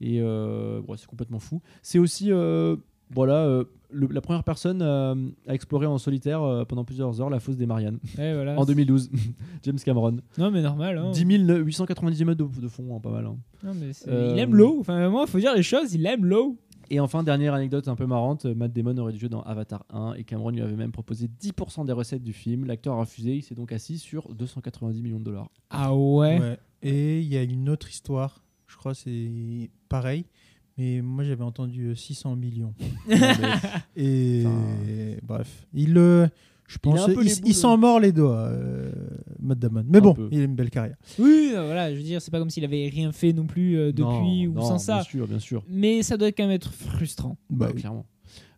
Et euh, ouais, c'est complètement fou. C'est aussi euh, voilà, euh, le- la première personne euh, à explorer en solitaire euh, pendant plusieurs heures la fosse des Mariannes voilà. en 2012. *laughs* James Cameron. Non, mais normal. hein. 10 890 mètres de, de fond, hein, pas mal. hein. Non, mais c'est- Euh, Il aime l'eau. Enfin, moi, il faut dire les choses. Il aime l'eau. Et enfin, dernière anecdote un peu marrante, Matt Damon aurait dû jouer dans Avatar 1 et Cameron lui avait même proposé 10% des recettes du film. L'acteur a refusé, il s'est donc assis sur 290 millions de dollars. Ah ouais. Ouais. Et il y a une autre histoire, je crois c'est pareil, mais moi j'avais entendu euh, 600 millions. *laughs* Et Enfin, bref, il euh, je pense il, il s'en mord les doigts, euh, Matt Damon. Mais Un bon, peu. il a une belle carrière. Oui, euh, voilà, je veux dire, c'est pas comme s'il avait rien fait non plus euh, depuis Non, ou non, sans ça. Bien sûr, bien sûr. Mais ça doit quand même être frustrant. Bah, clairement.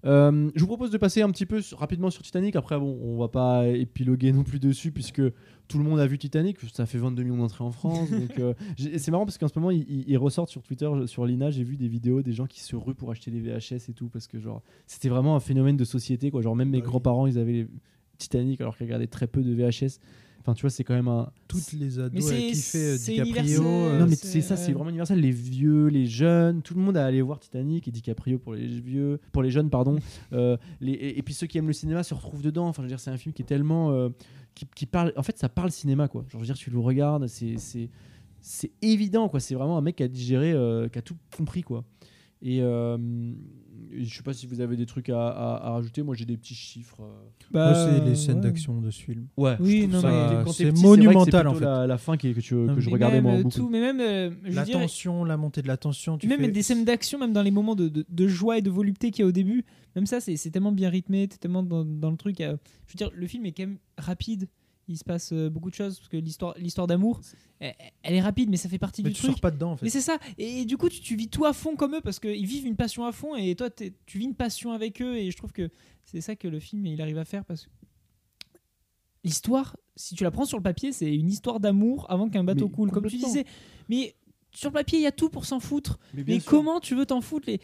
Euh, je vous propose de passer un petit peu sur- rapidement sur Titanic. Après, bon, on va pas épiloguer non plus dessus puisque tout le monde a vu Titanic. Ça fait 22 millions d'entrées en France. *laughs* donc, euh, c'est marrant parce qu'en ce moment, ils, ils ressortent sur Twitter, sur Lina. J'ai vu des vidéos des gens qui se ruent pour acheter des VHS et tout parce que genre c'était vraiment un phénomène de société. Quoi. Genre même mes oui. grands-parents, ils avaient les Titanic alors qu'ils regardaient très peu de VHS. Enfin, tu vois, c'est quand même un. toutes les ados avaient kiffé euh, c'est DiCaprio. euh, non mais c'est- ça, c'est ouais. vraiment universel. Les vieux, les jeunes, tout le monde a allé voir Titanic et DiCaprio pour les vieux, pour les jeunes pardon. *laughs* Euh, les, et, et puis ceux qui aiment le cinéma se retrouvent dedans. Enfin, je veux dire, c'est un film qui est tellement, euh, qui, qui parle. En fait, ça parle cinéma quoi. Genre, je veux dire, tu le regardes, c'est c'est c'est évident quoi. C'est vraiment un mec qui a digéré, euh, qui a tout compris quoi. Et euh, je sais pas si vous avez des trucs à, à- à rajouter. Moi, j'ai des petits chiffres. euh. moi, c'est les scènes ouais. d'action de ce film. Ouais. Oui, non, mais- c'est monumental, en fait. La, la fin qui que, tu, que je Mais regardais même, moi euh, beaucoup. tout, mais même, euh, je La dirais- tension, la montée de la tension. Tu même fais- des scènes d'action, même dans les moments de, de- de joie et de volupté qu'il y a au début, même ça, c'est c'est tellement bien rythmé, t'es tellement dans, dans le truc. euh, je veux dire, le film est quand même rapide. Il se passe euh, beaucoup de choses parce que l'histoire, l'histoire d'amour, elle, elle est rapide, mais ça fait partie Mais du tu truc. sors pas dedans en fait. Mais c'est ça. Et, du coup, tu, tu vis tout à fond comme eux parce qu'ils vivent une passion à fond et toi, tu vis une passion avec eux. Et je trouve que c'est ça que le film il arrive à faire parce que l'histoire, si tu la prends sur le papier, c'est une histoire d'amour avant qu'un bateau Mais coule, comme tu disais. Mais sur le papier, il y a tout pour s'en foutre. Mais comment tu veux t'en foutre les...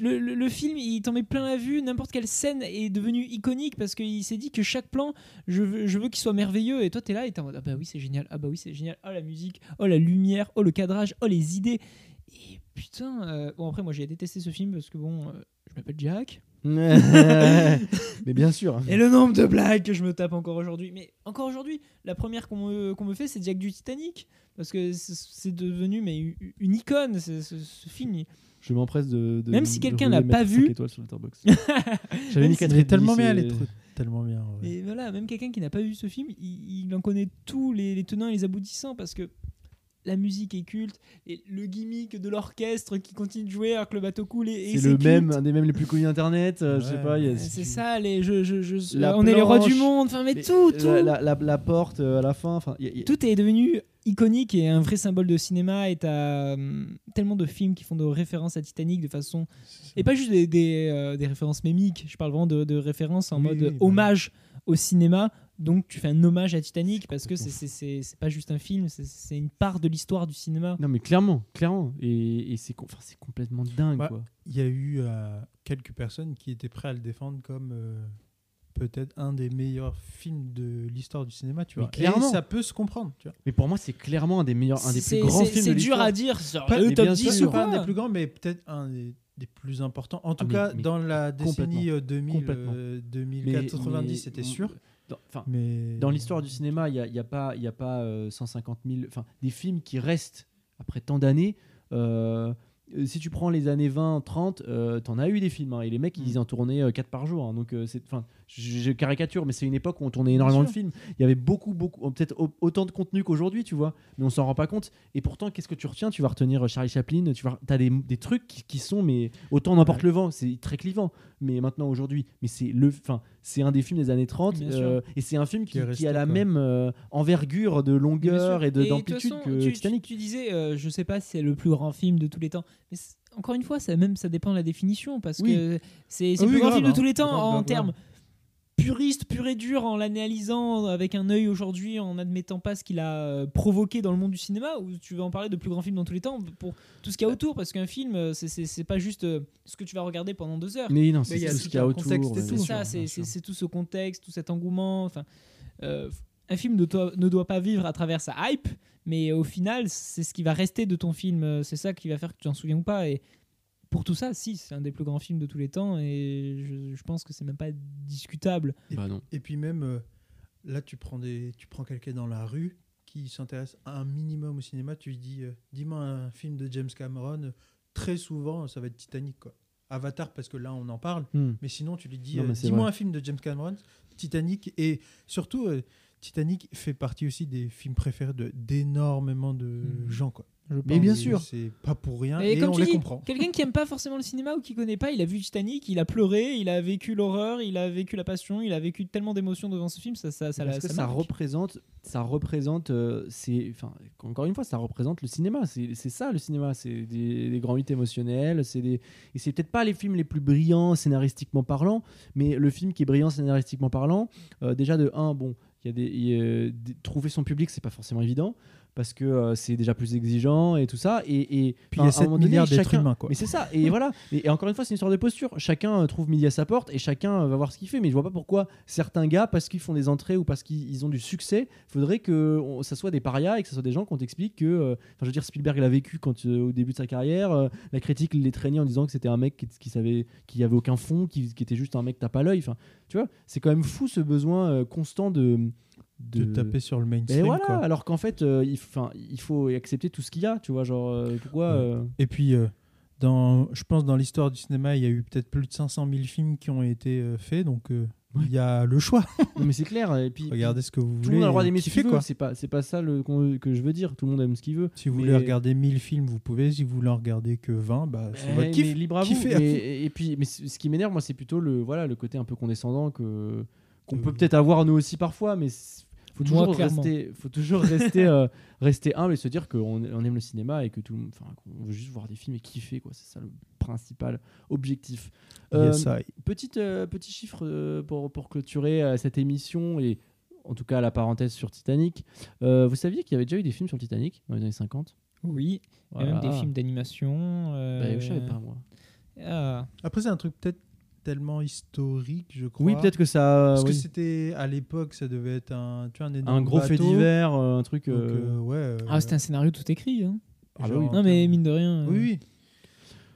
le, le- le film, il t'en met plein la vue. N'importe quelle scène est devenue iconique parce qu'il s'est dit que chaque plan, je veux, je veux qu'il soit merveilleux. Et toi, t'es là et t'es en mode Ah bah oui, c'est génial. Ah bah oui, c'est génial. Oh la musique. Oh la lumière. Oh le cadrage. Oh les idées. Et putain. euh, Bon, après, moi, j'ai détesté ce film parce que bon, euh, je m'appelle Jack. *laughs* mais bien sûr. Et le nombre de blagues que je me tape encore aujourd'hui. Mais encore aujourd'hui, la première qu'on me, fait, c'est Jack du Titanic. Parce que c'est- devenu mais, une icône, ce, ce- ce film. il- Je m'empresse de, de- Même si quelqu'un l'a pas vu- *laughs* J'avais est et demi, tellement bien, les trucs. Tellement bien. ouais. Et voilà, même quelqu'un qui n'a pas vu ce film, il, il en connaît tous les, les tenants et les aboutissants parce que la musique est culte et le gimmick de l'orchestre qui continue de jouer alors que le bateau coule et, et C'est le culte. même, un des mêmes les plus connus internet. euh, Je sais Ouais. pas. il y a- Euh, C'est ça, les, je, je, je- La on est les rois du monde, enfin mais mais tout, tout. La, la- la- la porte euh, à la fin. Enfin, il y a- il y a- Tout est devenu iconique et un vrai symbole de cinéma et t'as hum, tellement de films qui font de références à Titanic de façon et pas juste des, des, euh, des références mémiques je parle vraiment de, de références en Oui, mode oui, bah hommage au cinéma donc tu fais un hommage à Titanic parce que c'est- c'est c'est- c'est pas juste un film c'est- c'est une part de l'histoire du cinéma Non, mais clairement, clairement. Et, et c'est enfin, c'est complètement dingue. Bah, quoi. Il y a eu euh, quelques personnes qui étaient prêtes à le défendre comme euh, peut-être un des meilleurs films de l'histoire du cinéma, tu Mais vois. clairement. Et ça peut se comprendre, tu vois. Mais pour moi, c'est clairement un des meilleurs, un des plus grands c'est- films de c'est dur à dire Pas- le mais top bien 10 sûr. ou pas un des plus grands, mais peut-être un des, des plus importants. En tout mais- cas, mais dans la décennie euh, 2000, complètement. euh, Mais- 2090, mais- c'était sûr. Dans- Enfin, Mais dans l'histoire du cinéma, il n'y a, y a pas, y a pas euh, 150 000. Enfin, des films qui restent après tant d'années. euh, euh, si tu prends les années 20, 30, euh, t'en as eu des films. hein, et les mecs, Mm. ils en tournaient 4 par jour. hein, donc, euh, c'est, je, je caricature, mais c'est une époque où on tournait énormément de films. Il y avait beaucoup, beaucoup, peut-être au- autant de contenu qu'aujourd'hui, tu vois. Mais on s'en rend pas compte. Et pourtant, qu'est-ce que tu retiens? Tu vas retenir Charlie Chaplin. Tu vas, as des, des trucs qui, sont, mais autant n'importe le vent. C'est très clivant. Mais maintenant, aujourd'hui, mais c'est le, enfin, c'est un des films des années 30. Bien sûr. euh, et c'est un film Qui a la quoi. même euh, envergure de longueur et d'amplitude que tu, Titanic. Tu, tu disais, euh, je sais pas si c'est le plus grand film de tous les temps, mais encore une fois, ça même ça dépend de la définition parce Oui. que c'est le oui, plus grand film de hein. tous les temps Grave, en grave, termes puristes, pur et dur, en l'analysant avec un œil aujourd'hui, en n'admettant pas ce qu'il a euh, provoqué dans le monde du cinéma. Ou tu veux en parler de plus grand film dans tous les temps pour tout ce qu'il y a autour parce qu'un film, euh, c'est- pas juste euh, ce que tu vas regarder pendant deux heures. Mais non, c'est tout tout ce qu'il y a autour. C'est tout, ça, c'est tout ce contexte, tout cet engouement. Enfin, euh, un film ne doit, ne doit pas vivre à travers sa hype, mais au final, c'est ce qui va rester de ton film. euh, C'est ça qui va faire que tu t'en souviens ou pas. Et pour tout ça, si, c'est un des plus grands films de tous les temps, et je, je pense que c'est même pas discutable. Bah non. Et puis même, euh, là, tu prends, des, tu prends quelqu'un dans la rue qui s'intéresse un minimum au cinéma, tu lui dis, euh, dis-moi un film de James Cameron, très souvent, ça va être Titanic, quoi. Avatar parce que là on en parle, Hmm. mais sinon tu lui dis, euh, dis-moi un film de James Cameron, Titanic, et surtout euh, Titanic fait partie aussi des films préférés de d'énormément de Hmm. gens quoi. Je Mais pense. bien sûr. c'est pas pour rien Et et, comme on tu les dis, comprend. Quelqu'un qui aime pas forcément le cinéma ou qui connaît pas, il a vu Titanic, il a pleuré, il a vécu l'horreur, il a vécu la passion, il a vécu tellement d'émotions devant ce film, ça, ça, ça, Parce la- que ça représente, ça représente, euh, c'est, enfin, encore une fois, ça représente le cinéma. C'est ça le cinéma. C'est des, des grands mythes émotionnels. C'est des, et c'est peut-être pas les films les plus brillants scénaristiquement parlant, mais le film qui est brillant scénaristiquement parlant, euh, déjà de un, bon, il y a des, il y a des- trouver son public, c'est pas forcément évident parce que euh, c'est déjà plus exigeant et tout ça. Et, et Puis il y un a 7 moment donné, milliards d'êtres chacun- humains quoi. mais c'est ça, et voilà. Et, et encore une fois, c'est une histoire de posture. Chacun euh, trouve midi à sa porte et chacun euh, va voir ce qu'il fait. Mais je vois pas pourquoi certains gars, parce qu'ils font des entrées ou parce qu'ils ils ont du succès, faudrait que on- ça soit des parias et que ça soit des gens qu'on t'explique que. euh, Enfin, je veux dire, Spielberg l'a vécu quand euh, au début de sa carrière. la critique les traînait en disant que c'était un mec qui, qui savait, qui avait aucun fond, qui, qui était juste un mec tape à l'œil. Enfin, tu vois, c'est quand même fou ce besoin constant de. De taper sur le Et mainstream voilà, quoi. alors qu'en fait, euh, il, faut accepter tout ce qu'il y a, tu vois, genre, euh, pourquoi... Euh, Et puis, euh, dans, je pense dans l'histoire du cinéma, il y a eu peut-être plus de 500 000 films qui ont été faits, donc il y a le choix. *laughs* Non mais c'est clair, et puis Regardez ce que vous tout voulez. le monde a le droit et d'aimer ce qu'il veut, c'est pas, c'est pas ça le, que je veux dire, tout le monde aime ce qu'il veut. Si vous Mais- voulez regarder 1000 films, vous pouvez. Si vous voulez en regarder que 20, bah, c'est Eh, votre kiff. mais libre à vous. mais- fond. et puis, mais ce ce qui m'énerve, moi, c'est plutôt le, voilà, le côté un peu condescendant que qu'on Euh, peut peut-être avoir nous aussi parfois, mais faut toujours rester, faut toujours rester, euh, *laughs* rester humble et se dire qu'on on aime le cinéma et que tout, le monde- enfin, qu'on veut juste voir des films et kiffer, quoi. C'est ça le principal objectif. Euh, Yes, I. Petite, euh, petit chiffre euh, pour, pour clôturer euh, cette émission et en tout cas la parenthèse sur Titanic. Euh, vous saviez qu'il y avait déjà eu des films sur le Titanic dans les années 50 Oui, même des films d'animation. euh, Bah, Je savais pas moi. ah. Après, c'est un truc peut-être tellement historique, je crois. Oui, peut-être que ça. Parce que c'était à l'époque, ça devait être un, tu vois, un énorme un gros fait divers, euh, un truc. Donc, euh, euh, ouais. euh, Ah, c'était un scénario tout écrit. Hein. Ah genre oui. en Non, mais mine de rien. euh, Oui, oui.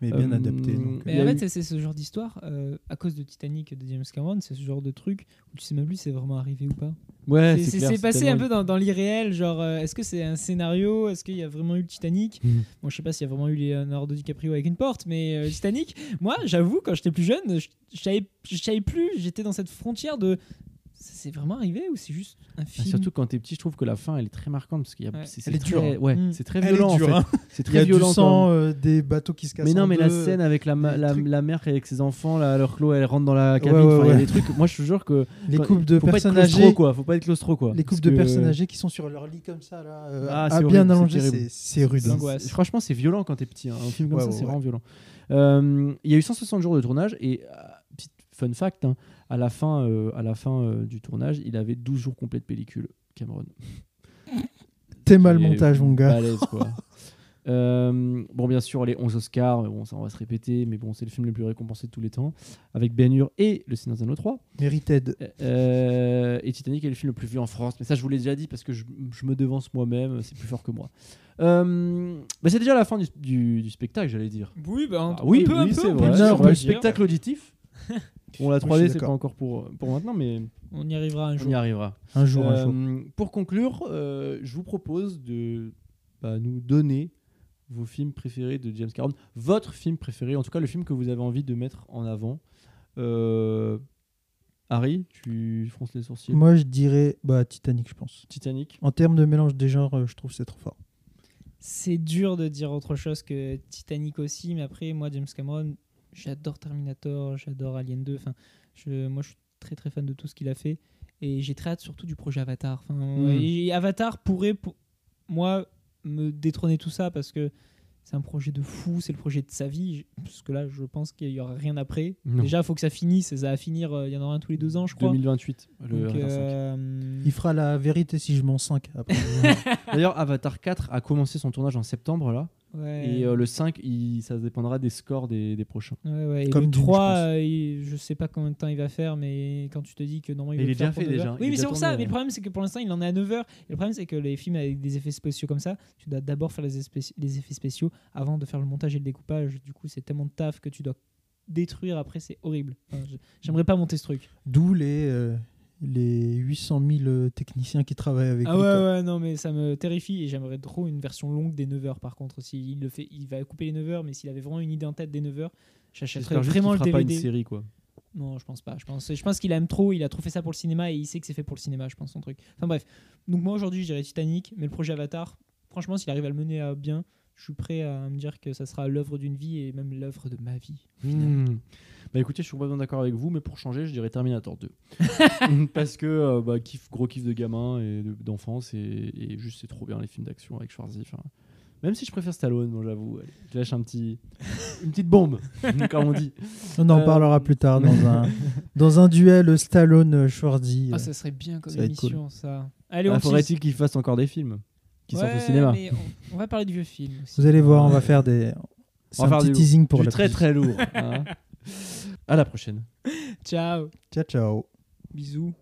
Mais bien Euh, adapté. donc, Il Mais en fait, eu- c'est- ce genre d'histoire, euh, à cause de Titanic et de James Cameron, c'est ce genre de truc où tu sais même plus si c'est vraiment arrivé ou pas. Ouais, C'est- passé tellement- un peu dans, dans l'irréel, genre euh, est-ce que c'est un scénario Est-ce qu'il y a vraiment eu le Titanic Mhm. Bon, je sais pas s'il y a vraiment eu Leonardo DiCaprio avec une porte, mais euh, Titanic, moi, j'avoue, quand j'étais plus jeune, je, je savais, je savais plus, j'étais dans cette frontière de c'est vraiment arrivé ou c'est juste un Ah, film Surtout quand t'es petit, je trouve que la fin elle est très marquante parce qu'il y a, Ouais. c'est, Elle est dure, très, hein. ouais, Mm. c'est très Elle est violent dure, en hein. fait. C'est Il y a très du violent. sang, euh, des bateaux qui se cassent Mais non, en mais la scène avec la, ma- la, la mère avec ses enfants, là, leur clos, elle rentre dans la cabine. Ouais, il y a des trucs. Moi, je te jure que les couples de personnes âgées, quoi. Faut pas être claustro, quoi. les couples de personnes âgées qui sont sur leur lit comme ça là, euh, Ah, bien horrible, c'est rude. Hein. Franchement, c'est violent quand t'es petit. hein. Un film comme ça, c'est vraiment violent. Euh, Il y a eu 160 jours de tournage et euh, fun fact, hein, à la fin, euh, à la fin euh, du tournage, il avait 12 jours complets de pellicule. Cameron. *laughs* T'es mal montage, mon gars. balèze, quoi. *laughs* Euh, bon, bien sûr, les 11 Oscars, bon, ça on va se répéter, mais bon, c'est le film le plus récompensé de tous les temps, avec Ben Hur et Le Seigneur des Anneaux 3. Mérited. Euh, et Titanic est le film le plus vu en France. Mais ça, je vous l'ai déjà dit parce que je, je me devance moi-même, c'est plus fort que moi. Euh, bah, c'est déjà la fin du, du- du spectacle, j'allais dire. Oui, bah, Ah oui, un peu, un oui, peu, c'est vrai. Sur peut le spectacle auditif. *laughs* Bon, la je suis 3D, c'est pas encore pour, pour maintenant, mais On y arrivera un on jour. y arrivera. Un jour, un Euh, jour. Pour conclure, euh, je vous propose de bah, nous donner vos films préférés de James Cameron, votre film préféré, en tout cas le film que vous avez envie de mettre en avant. Euh, Harry, tu fronces les sourcils. Moi, je dirais bah, Titanic, je pense. Titanic. En termes de mélange des genres, je trouve que c'est trop fort. C'est dur de dire autre chose que Titanic aussi, mais après, moi, James Cameron, j'adore Terminator, j'adore Alien 2. Enfin, je, moi, je suis très très fan de tout ce qu'il a fait. Et j'ai très hâte surtout du projet Avatar. Enfin, Mm. et Avatar pourrait, pour moi, me détrôner tout ça parce que c'est un projet de fou, c'est le projet de sa vie. Parce que là, je pense qu'il n'y aura rien après. Non. Déjà, il faut que ça finisse, et ça va finir, euh, il y en aura un tous les deux ans, je crois. 2028, le Donc, Avatar 5. euh, Il fera la vérité si je m'en 5 après. *laughs* D'ailleurs, Avatar 4 a commencé son tournage en septembre là, ouais. et euh, le 5, il- ça dépendra des scores des, des prochains. Ouais, ouais, et Comme le je 3, pense. euh, il- je sais pas combien de temps il va faire, mais quand tu te dis que normalement il Mais veut il le est faire déjà pour fait, 9 déjà. heures. Il Oui, est mais c'est déjà pour tourné, ça. Mais ouais. le problème, c'est que pour l'instant, il en est à 9 heures. Et le problème, c'est que les films avec des effets spéciaux comme ça, tu dois d'abord faire les, les effets spéciaux avant de faire le montage et le découpage. Du coup, c'est tellement de taf que tu dois détruire après, c'est horrible. Enfin, je- J'aimerais pas monter ce truc. D'où les, euh, les 800 000 euh, techniciens qui travaillent avec Ah lui. ouais, quoi. ouais, non, mais ça me terrifie et j'aimerais trop une version longue des 9 heures par contre. S'il le fait, il va couper les 9 heures, mais s'il avait vraiment une idée en tête des 9 heures, J'achèterais vraiment le fera pas une DVD. série quoi. Non, je pense pas. Je pense, je pense qu'il aime trop. Il a trop fait ça pour le cinéma et il sait que c'est fait pour le cinéma, je pense, son truc. Enfin bref. Donc moi aujourd'hui, je dirais Titanic, mais le projet Avatar, franchement, s'il arrive à le mener à bien, je suis prêt à me dire que ça sera l'œuvre d'une vie et même l'œuvre de ma vie. Hmm. Bah écoutez, je suis complètement d'accord avec vous, mais pour changer, je dirais Terminator 2. *laughs* Parce que euh, bah, kiff, gros kiff de gamin et de- d'enfance et, et juste c'est trop bien les films d'action avec Schwarzy. Même si je préfère Stallone, moi j'avoue, je lâche un petit, *laughs* une petite bombe, *laughs* comme on dit. On en Euh, parlera plus tard dans un, dans un duel Stallone-Schwarzy. Ah, ça serait bien comme ça être cool. émission, ça. Allez, on Ah, tease. Faudrait-il qu'il fasse encore des films qui sortent au Ouais, cinéma mais on, on va parler de vieux films aussi. Vous allez voir, on va faire des. C'est On un va faire petit du- teasing pour Du la très très lourd. hein. À la prochaine. Ciao. Ciao, ciao. Bisous.